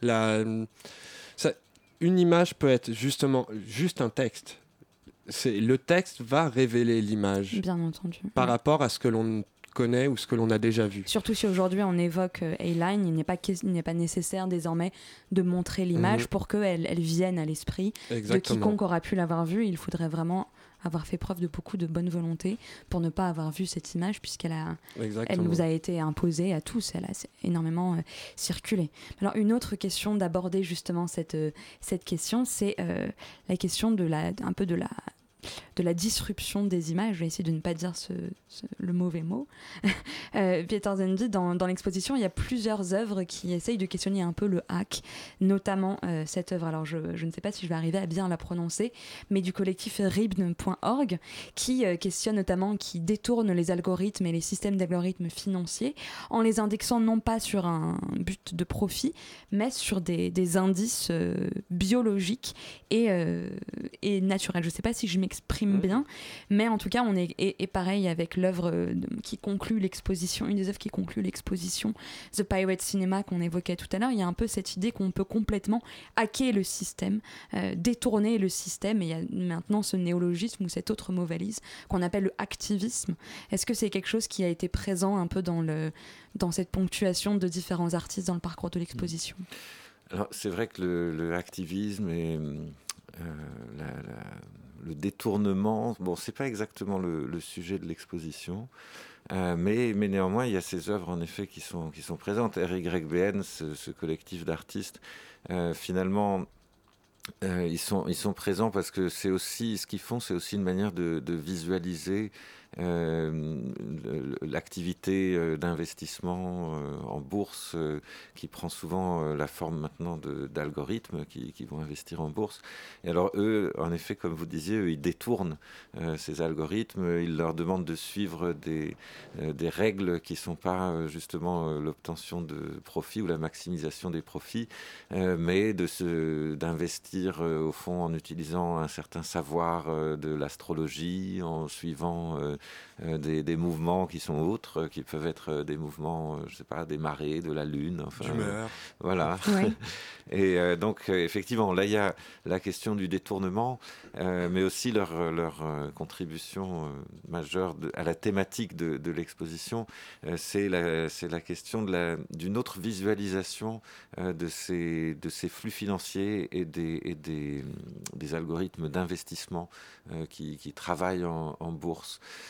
la, une image peut être justement juste un texte. Le texte va révéler l'image. Bien entendu. Par rapport à ce que l'on connaît ou ce que l'on a déjà vu. Surtout si aujourd'hui on évoque euh, A-Line, il n'est pas, pas nécessaire désormais de montrer l'image mhm. pour qu'elle elle vienne à l'esprit de quiconque aura pu l'avoir vue. Il faudrait vraiment avoir fait preuve de beaucoup de bonne volonté pour ne pas avoir vu cette image puisqu'elle a, elle nous a été imposée à tous, elle a énormément euh, circulé. Alors une autre question d'aborder justement cette, euh, cette question, c'est la question de la, un peu de la de la disruption des images. Je vais essayer de ne pas dire le mauvais mot. [laughs] euh, Peter Zendi, dans, l'exposition, il y a plusieurs œuvres qui essayent de questionner un peu le hack, notamment euh, cette œuvre, alors je, ne sais pas si je vais arriver à bien la prononcer, mais du collectif Ribn.org, qui euh, questionne notamment, qui détourne les algorithmes et les systèmes d'algorithmes financiers en les indexant non pas sur un but de profit, mais sur des, indices biologiques et, et naturels. Je ne sais pas si je m'explique exprime bien. Mais en tout cas, on est et, pareil avec l'œuvre euh, qui conclut l'exposition, une des œuvres qui conclut l'exposition, The Pirate Cinema qu'on évoquait tout à l'heure. Il y a un peu cette idée qu'on peut complètement hacker le système, euh, détourner le système. Et il y a maintenant ce néologisme ou cette autre mot valise qu'on appelle le activisme. Est-ce que c'est quelque chose qui a été présent un peu dans le dans cette ponctuation de différents artistes dans le parcours de l'exposition? Alors c'est vrai que le, activisme et euh, la le détournement, bon, c'est pas exactement le, sujet de l'exposition, euh, mais, mais néanmoins, il y a ces œuvres en effet qui sont, qui sont présentes. RYBN, ce, ce collectif d'artistes, euh, finalement, euh, ils, sont, ils sont présents parce que c'est aussi, ce qu'ils font, c'est aussi une manière de, de visualiser l'activité d'investissement en bourse qui prend souvent la forme maintenant d'algorithmes qui, vont investir en bourse. Et alors eux, en effet, comme vous disiez, ils détournent ces algorithmes, ils leur demandent de suivre des, des règles qui ne sont pas justement l'obtention de profit ou la maximisation des profits, mais d'investir au fond en utilisant un certain savoir de l'astrologie, en suivant euh, des, mouvements qui sont autres, qui peuvent être euh, des mouvements, euh, je sais pas, des marées, de la lune, enfin, voilà. [laughs] Et donc effectivement, là il y a la question du détournement, mais aussi leur, leur contribution majeure à la thématique de, de l'exposition, c'est la, question d'une autre visualisation de, ces, de ces flux financiers et des, et des, des algorithmes d'investissement qui, qui, travaillent en, en bourse.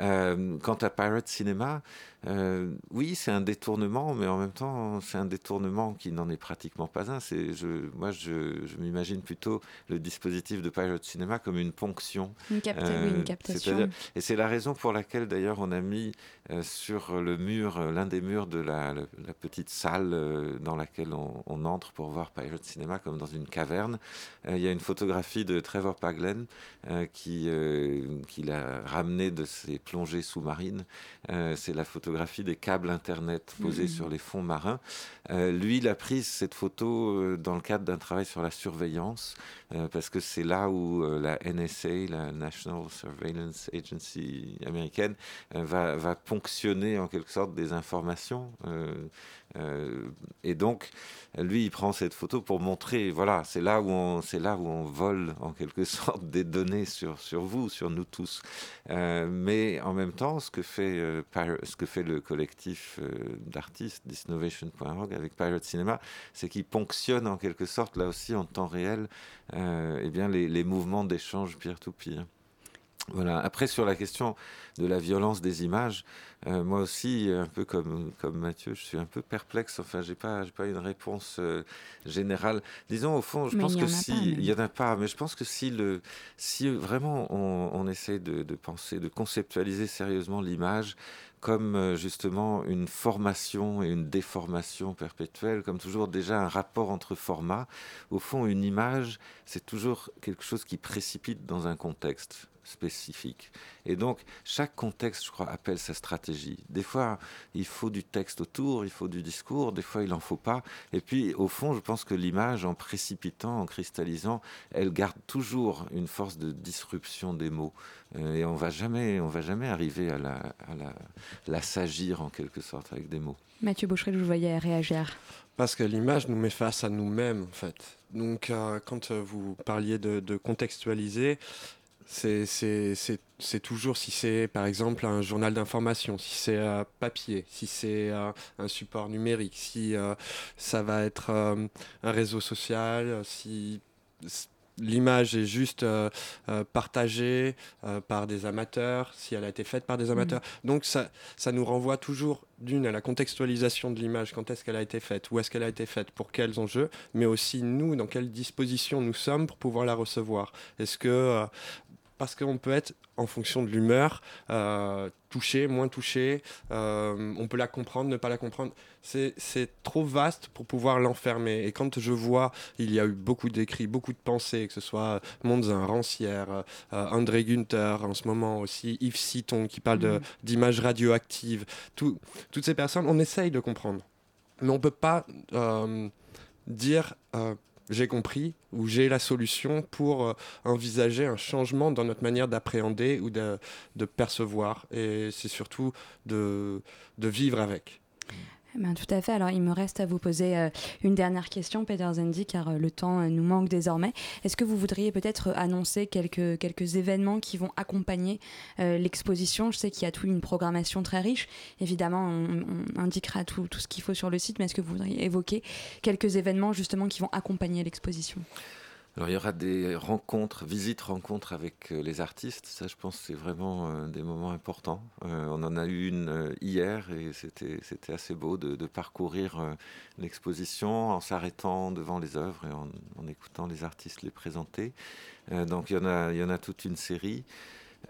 Euh, quant à Pirate Cinema, euh, oui, c'est un détournement, mais en même temps, c'est un détournement qui n'en est pratiquement pas un. C'est, je, moi, je, je, m'imagine plutôt le dispositif de Pirate Cinema comme une ponction. Une, euh, une captation. Et c'est la raison pour laquelle, d'ailleurs, on a mis euh, sur le mur, l'un des murs de la, la, petite salle dans laquelle on, on, entre pour voir Pirate Cinema, comme dans une caverne. il y a une photographie de Trevor Paglen qui, qui l'a ramené de ses plongées sous-marines. c'est la photo des câbles Internet posés mmh. sur les fonds marins. Euh, lui, il a pris cette photo euh, dans le cadre d'un travail sur la surveillance, euh, parce que c'est là où la NSA, la National Surveillance Agency américaine, va, va, ponctionner en quelque sorte des informations. Et donc, lui, il prend cette photo pour montrer, voilà, c'est là où on, c'est là où on vole en quelque [laughs] sorte des données sur sur vous, sur nous tous. mais en même temps, ce que fait ce que fait le collectif d'artistes d'Innovation.org avec Pirate Cinema, c'est qu'il ponctionne en quelque sorte, là aussi en temps réel, euh, eh bien, les, mouvements d'échange peer-to-peer. Voilà. Après, sur la question de la violence des images, euh, moi aussi, un peu comme, comme Mathieu, je suis un peu perplexe. Enfin, j'ai pas, pas une réponse euh, générale. Disons, au fond, je pense que si, il y en a pas, mais je pense que si le, si vraiment on, on essaie de, de, penser, de conceptualiser sérieusement l'image, comme euh, justement une formation et une déformation perpétuelle, comme toujours déjà un rapport entre formats. Au fond, une image, c'est toujours quelque chose qui précipite dans un contexte spécifique. Et donc, chaque contexte, je crois, appelle sa stratégie. Des fois, il faut du texte autour, il faut du discours, des fois, il n'en faut pas. Et puis, au fond, je pense que l'image, en précipitant, en cristallisant, elle garde toujours une force de disruption des mots. Euh, et on va jamais, on va jamais arriver à la, à la, la s'agir en quelque sorte avec des mots. Mathieu Boucheret, je vous voyais réagir. Parce que l'image nous met face à nous-mêmes, en fait. Donc, euh, quand euh, vous parliez de, de contextualiser, c'est toujours si c'est par exemple un journal d'information, si c'est euh, papier, si c'est euh, un support numérique, si euh, ça va être un réseau social, si l'image est juste partagée par des amateurs, si elle a été faite par des amateurs. Mmh. Donc ça, ça nous renvoie toujours d'une à la contextualisation de l'image, quand est-ce qu'elle a été faite, où est-ce qu'elle a été faite, pour quels enjeux, mais aussi nous, dans quelle disposition nous sommes pour pouvoir la recevoir. Est-ce que parce qu'on peut être en fonction de l'humeur, euh, touché, moins touché, euh, on peut la comprendre, ne pas la comprendre. C'est trop vaste pour pouvoir l'enfermer. Et quand je vois, il y a eu beaucoup d'écrits, beaucoup de pensées, que ce soit Monzin, Rancière, euh, André Günther, en ce moment aussi, Yves Citon qui parle mmh. d'images radioactives, toutes ces personnes, on essaye de comprendre. Mais on ne peut pas dire j'ai compris ou j'ai la solution pour euh, envisager un changement dans notre manière d'appréhender ou de, percevoir. Et c'est surtout de vivre avec. Ben, tout à fait. Alors, il me reste à vous poser euh, une dernière question, Peter Zendi, car euh, le temps euh, nous manque désormais. Est-ce que vous voudriez peut-être annoncer quelques, quelques événements qui vont accompagner l'exposition? Je sais qu'il y a toute une programmation très riche. Évidemment, on, on indiquera tout, tout ce qu'il faut sur le site, mais est-ce que vous voudriez évoquer quelques événements justement qui vont accompagner l'exposition? Il y aura des rencontres, visites, rencontres avec euh, les artistes. Ça, je pense, c'est vraiment euh, des moments importants. Euh, on en a eu une hier et c'était assez beau de, parcourir l'exposition en s'arrêtant devant les œuvres et en, écoutant les artistes les présenter. donc il y en a toute une série.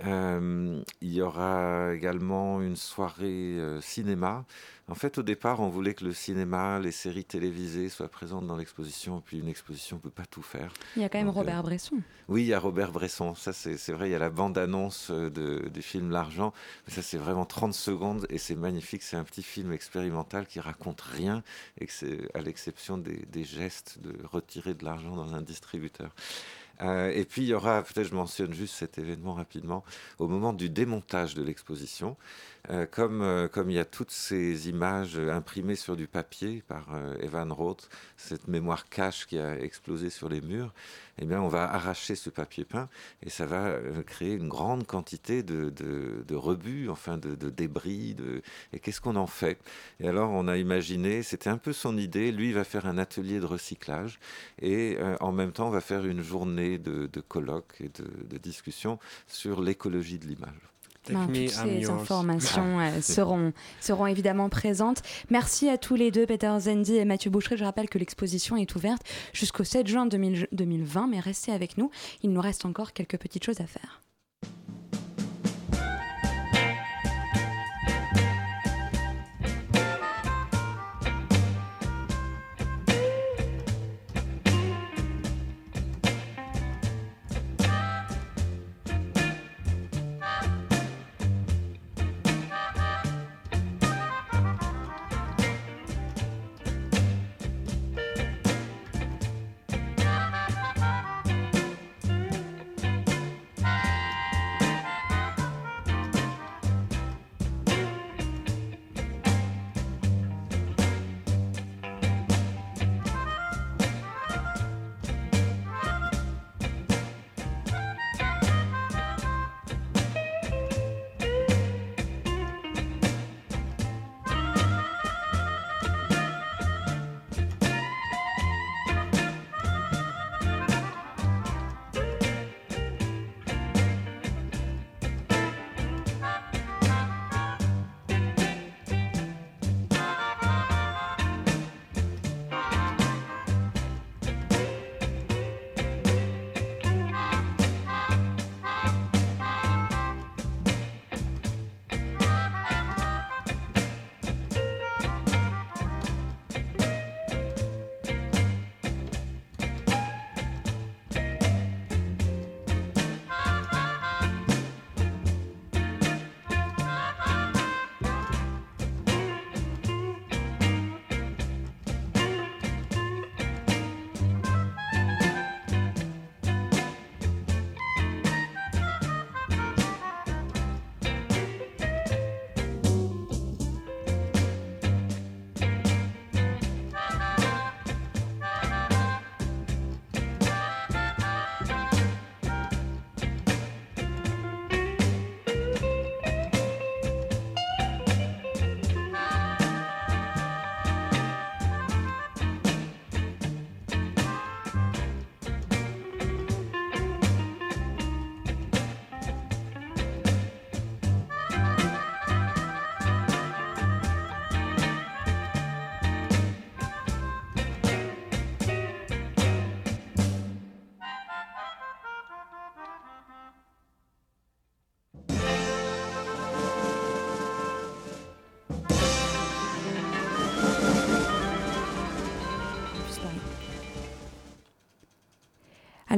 Euh, il y aura également une soirée euh, cinéma. En fait, au départ, on voulait que le cinéma, les séries télévisées soient présentes dans l'exposition. Puis une exposition ne peut pas tout faire. Il y a quand même Donc, euh, Robert Bresson. Oui, il y a Robert Bresson. Ça, c'est vrai. Il y a la bande-annonce de- du film L'Argent. Mais ça, c'est vraiment 30 secondes et c'est magnifique. C'est un petit film expérimental qui raconte rien, et que à l'exception des, des gestes de retirer de l'argent dans un distributeur. Euh, et puis, il y aura, peut-être je mentionne juste cet événement rapidement, au moment du démontage de l'exposition, euh, comme, euh, comme il y a toutes ces images euh, imprimées sur du papier par Evan Roth, cette mémoire cache qui a explosé sur les murs, eh bien, on va arracher ce papier peint et ça va créer une grande quantité de, de, de rebuts, enfin de, de débris. Et qu'est-ce qu'on en fait? Et alors, on a imaginé, c'était un peu son idée, lui va faire un atelier de recyclage et en même temps, on va faire une journée de, colloques et de discussions sur l'écologie de l'image. Ben, me, toutes ces yours. informations [laughs] euh, seront, seront évidemment présentes. Merci à tous les deux, Peter Zendi et Mathieu Boucherie. Je rappelle que l'exposition est ouverte jusqu'au 7 juin 2000 2020, mais restez avec nous. Il nous reste encore quelques petites choses à faire.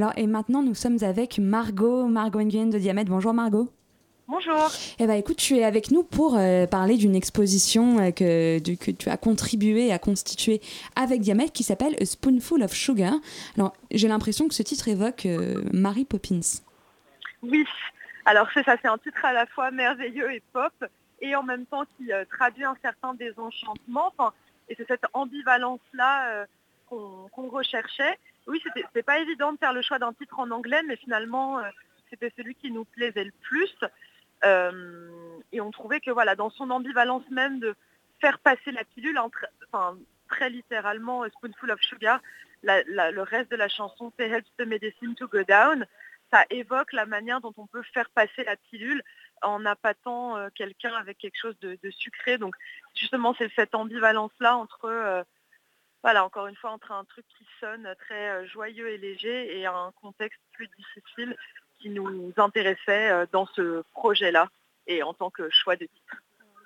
Alors, et maintenant, nous sommes avec Margot, Margot Nguyen de Diamètre. Bonjour Margot. Bonjour. Eh ben, écoute, tu es avec nous pour euh, parler d'une exposition euh, que, du- que tu as contribué à constituer avec Diamètre qui s'appelle A Spoonful of Sugar. Alors, j'ai l'impression que ce titre évoque euh, Mary Poppins. Oui, alors c'est ça, c'est un titre à la fois merveilleux et pop et en même temps qui euh, traduit un certain désenchantement. Et c'est cette ambivalence-là qu'on qu'on recherchait. Oui, c'était pas évident de faire le choix d'un titre en anglais, mais finalement, euh, c'était celui qui nous plaisait le plus. Euh, et on trouvait que voilà, dans son ambivalence même de faire passer la pilule, entre, enfin, très littéralement, Spoonful of Sugar, le reste de la chanson Say Helps the Medicine to Go Down, ça évoque la manière dont on peut faire passer la pilule en appâtant euh, quelqu'un avec quelque chose de, sucré. Donc justement, c'est cette ambivalence-là entre, voilà, encore une fois, entre un truc qui sonne très euh, joyeux et léger et un contexte plus difficile qui nous intéressait dans ce projet-là et en tant que choix de titre.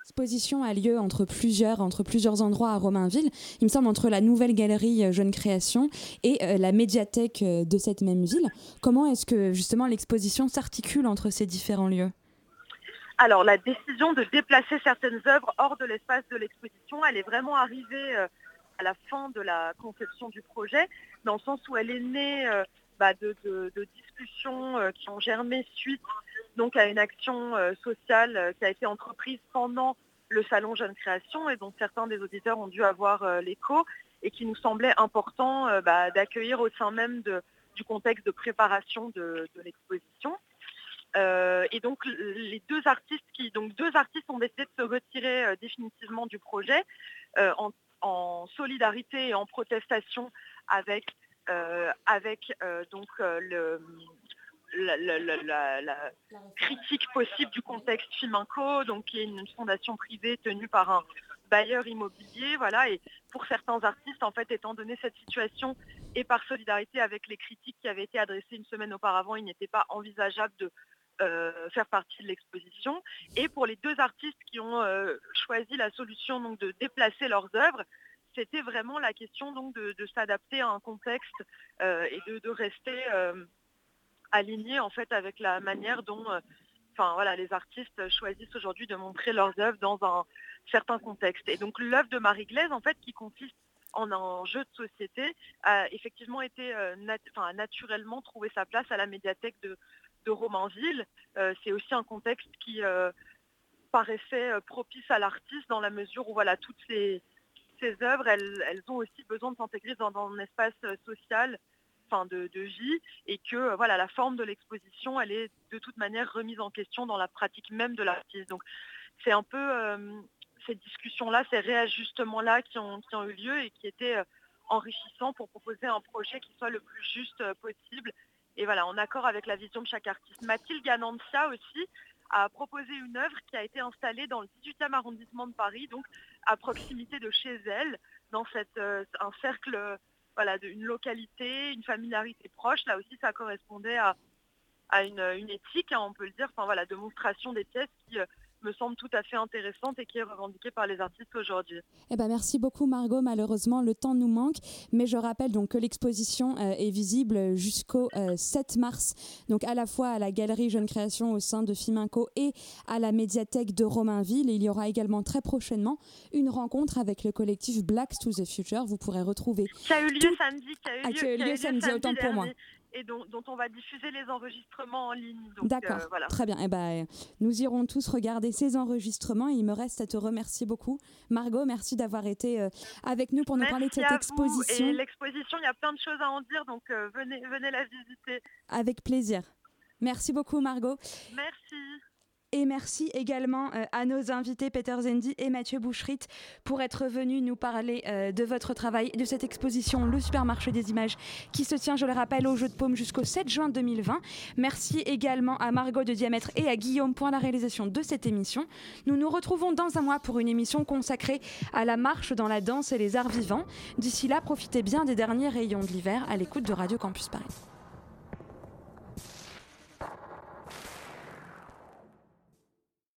L'exposition a lieu entre plusieurs, entre plusieurs endroits à Romainville. Il me semble entre la nouvelle galerie Jeune Création et la médiathèque de cette même ville. Comment est-ce que justement l'exposition s'articule entre ces différents lieux? Alors la décision de déplacer certaines œuvres hors de l'espace de l'exposition, elle est vraiment arrivée euh, à la fin de la conception du projet, dans le sens où elle est née euh, bah, de, discussions euh, qui ont germé suite donc à une action sociale qui a été entreprise pendant le salon Jeune Création et dont certains des auditeurs ont dû avoir l'écho et qui nous semblait important bah, d'accueillir au sein même du contexte de préparation de l'exposition. Euh, et donc les deux artistes qui, donc deux artistes ont décidé de se retirer euh, définitivement du projet euh, en, solidarité et en protestation avec, avec donc le, la, critique possible du contexte Fiminco, donc qui est une fondation privée tenue par un bailleur immobilier, voilà. Et pour certains artistes, en fait, étant donné cette situation et par solidarité avec les critiques qui avaient été adressées une semaine auparavant, il n'était pas envisageable de euh, faire partie de l'exposition. Et pour les deux artistes qui ont euh, choisi la solution donc, de déplacer leurs œuvres, c'était vraiment la question donc, de, s'adapter à un contexte euh, et de, rester aligné en fait avec la manière dont voilà, les artistes choisissent aujourd'hui de montrer leurs œuvres dans un certain contexte. Et donc l'œuvre de Marie Glaise, en fait, qui consiste en un jeu de société, a effectivement été naturellement trouvé sa place à la médiathèque de, de Romainville. Euh, c'est aussi un contexte qui euh, paraissait euh, propice à l'artiste dans la mesure où voilà, toutes ces, œuvres, elles, ont aussi besoin de s'intégrer dans, un espace social enfin de, vie et que voilà la forme de l'exposition elle est de toute manière remise en question dans la pratique même de l'artiste donc c'est un peu ces discussions là ces réajustements là qui ont eu lieu et qui étaient enrichissants pour proposer un projet qui soit le plus juste possible et voilà, en accord avec la vision de chaque artiste. Mathilde Ganancia aussi a proposé une œuvre qui a été installée dans le 18e arrondissement de Paris, donc à proximité de chez elle, dans cette, euh, un cercle, voilà, d'une localité, une familiarité proche. Là aussi, ça correspondait à, à une, éthique, hein, on peut le dire, enfin voilà, de monstration des pièces qui euh, me semble tout à fait intéressante et qui est revendiquée par les artistes aujourd'hui. Eh ben merci beaucoup Margot. Malheureusement, le temps nous manque, mais je rappelle donc que l'exposition euh, est visible jusqu'au 7 euh, mars, donc à la fois à la galerie Jeune Création au sein de Fiminco et à la médiathèque de Romainville. Et il y aura également très prochainement une rencontre avec le collectif Blacks to the Future. Vous pourrez retrouver. Qui a eu lieu samedi. Qui a eu ah, lieu, samedi, autant pour moi et dont, on va diffuser les enregistrements en ligne. D'accord, euh, voilà. très bien. Eh ben, nous irons tous regarder ces enregistrements et il me reste à te remercier beaucoup. Margot, merci d'avoir été euh, avec nous pour nous parler de cette exposition. l'exposition, il y a plein de choses à en dire, donc euh, venez, venez la visiter. Avec plaisir. Merci beaucoup Margot. Merci. Et merci également euh, à nos invités Peter Zendi et Mathieu Boucherit pour être venus nous parler euh, de votre travail, de cette exposition Le Supermarché des Images qui se tient, je le rappelle, au Jeu de Paume jusqu'au 7 juin 2020. Merci également à Margot de Diamètre et à Guillaume pour la réalisation de cette émission. Nous nous retrouvons dans un mois pour une émission consacrée à la marche dans la danse et les arts vivants. D'ici là, profitez bien des derniers rayons de l'hiver à l'écoute de Radio Campus Paris.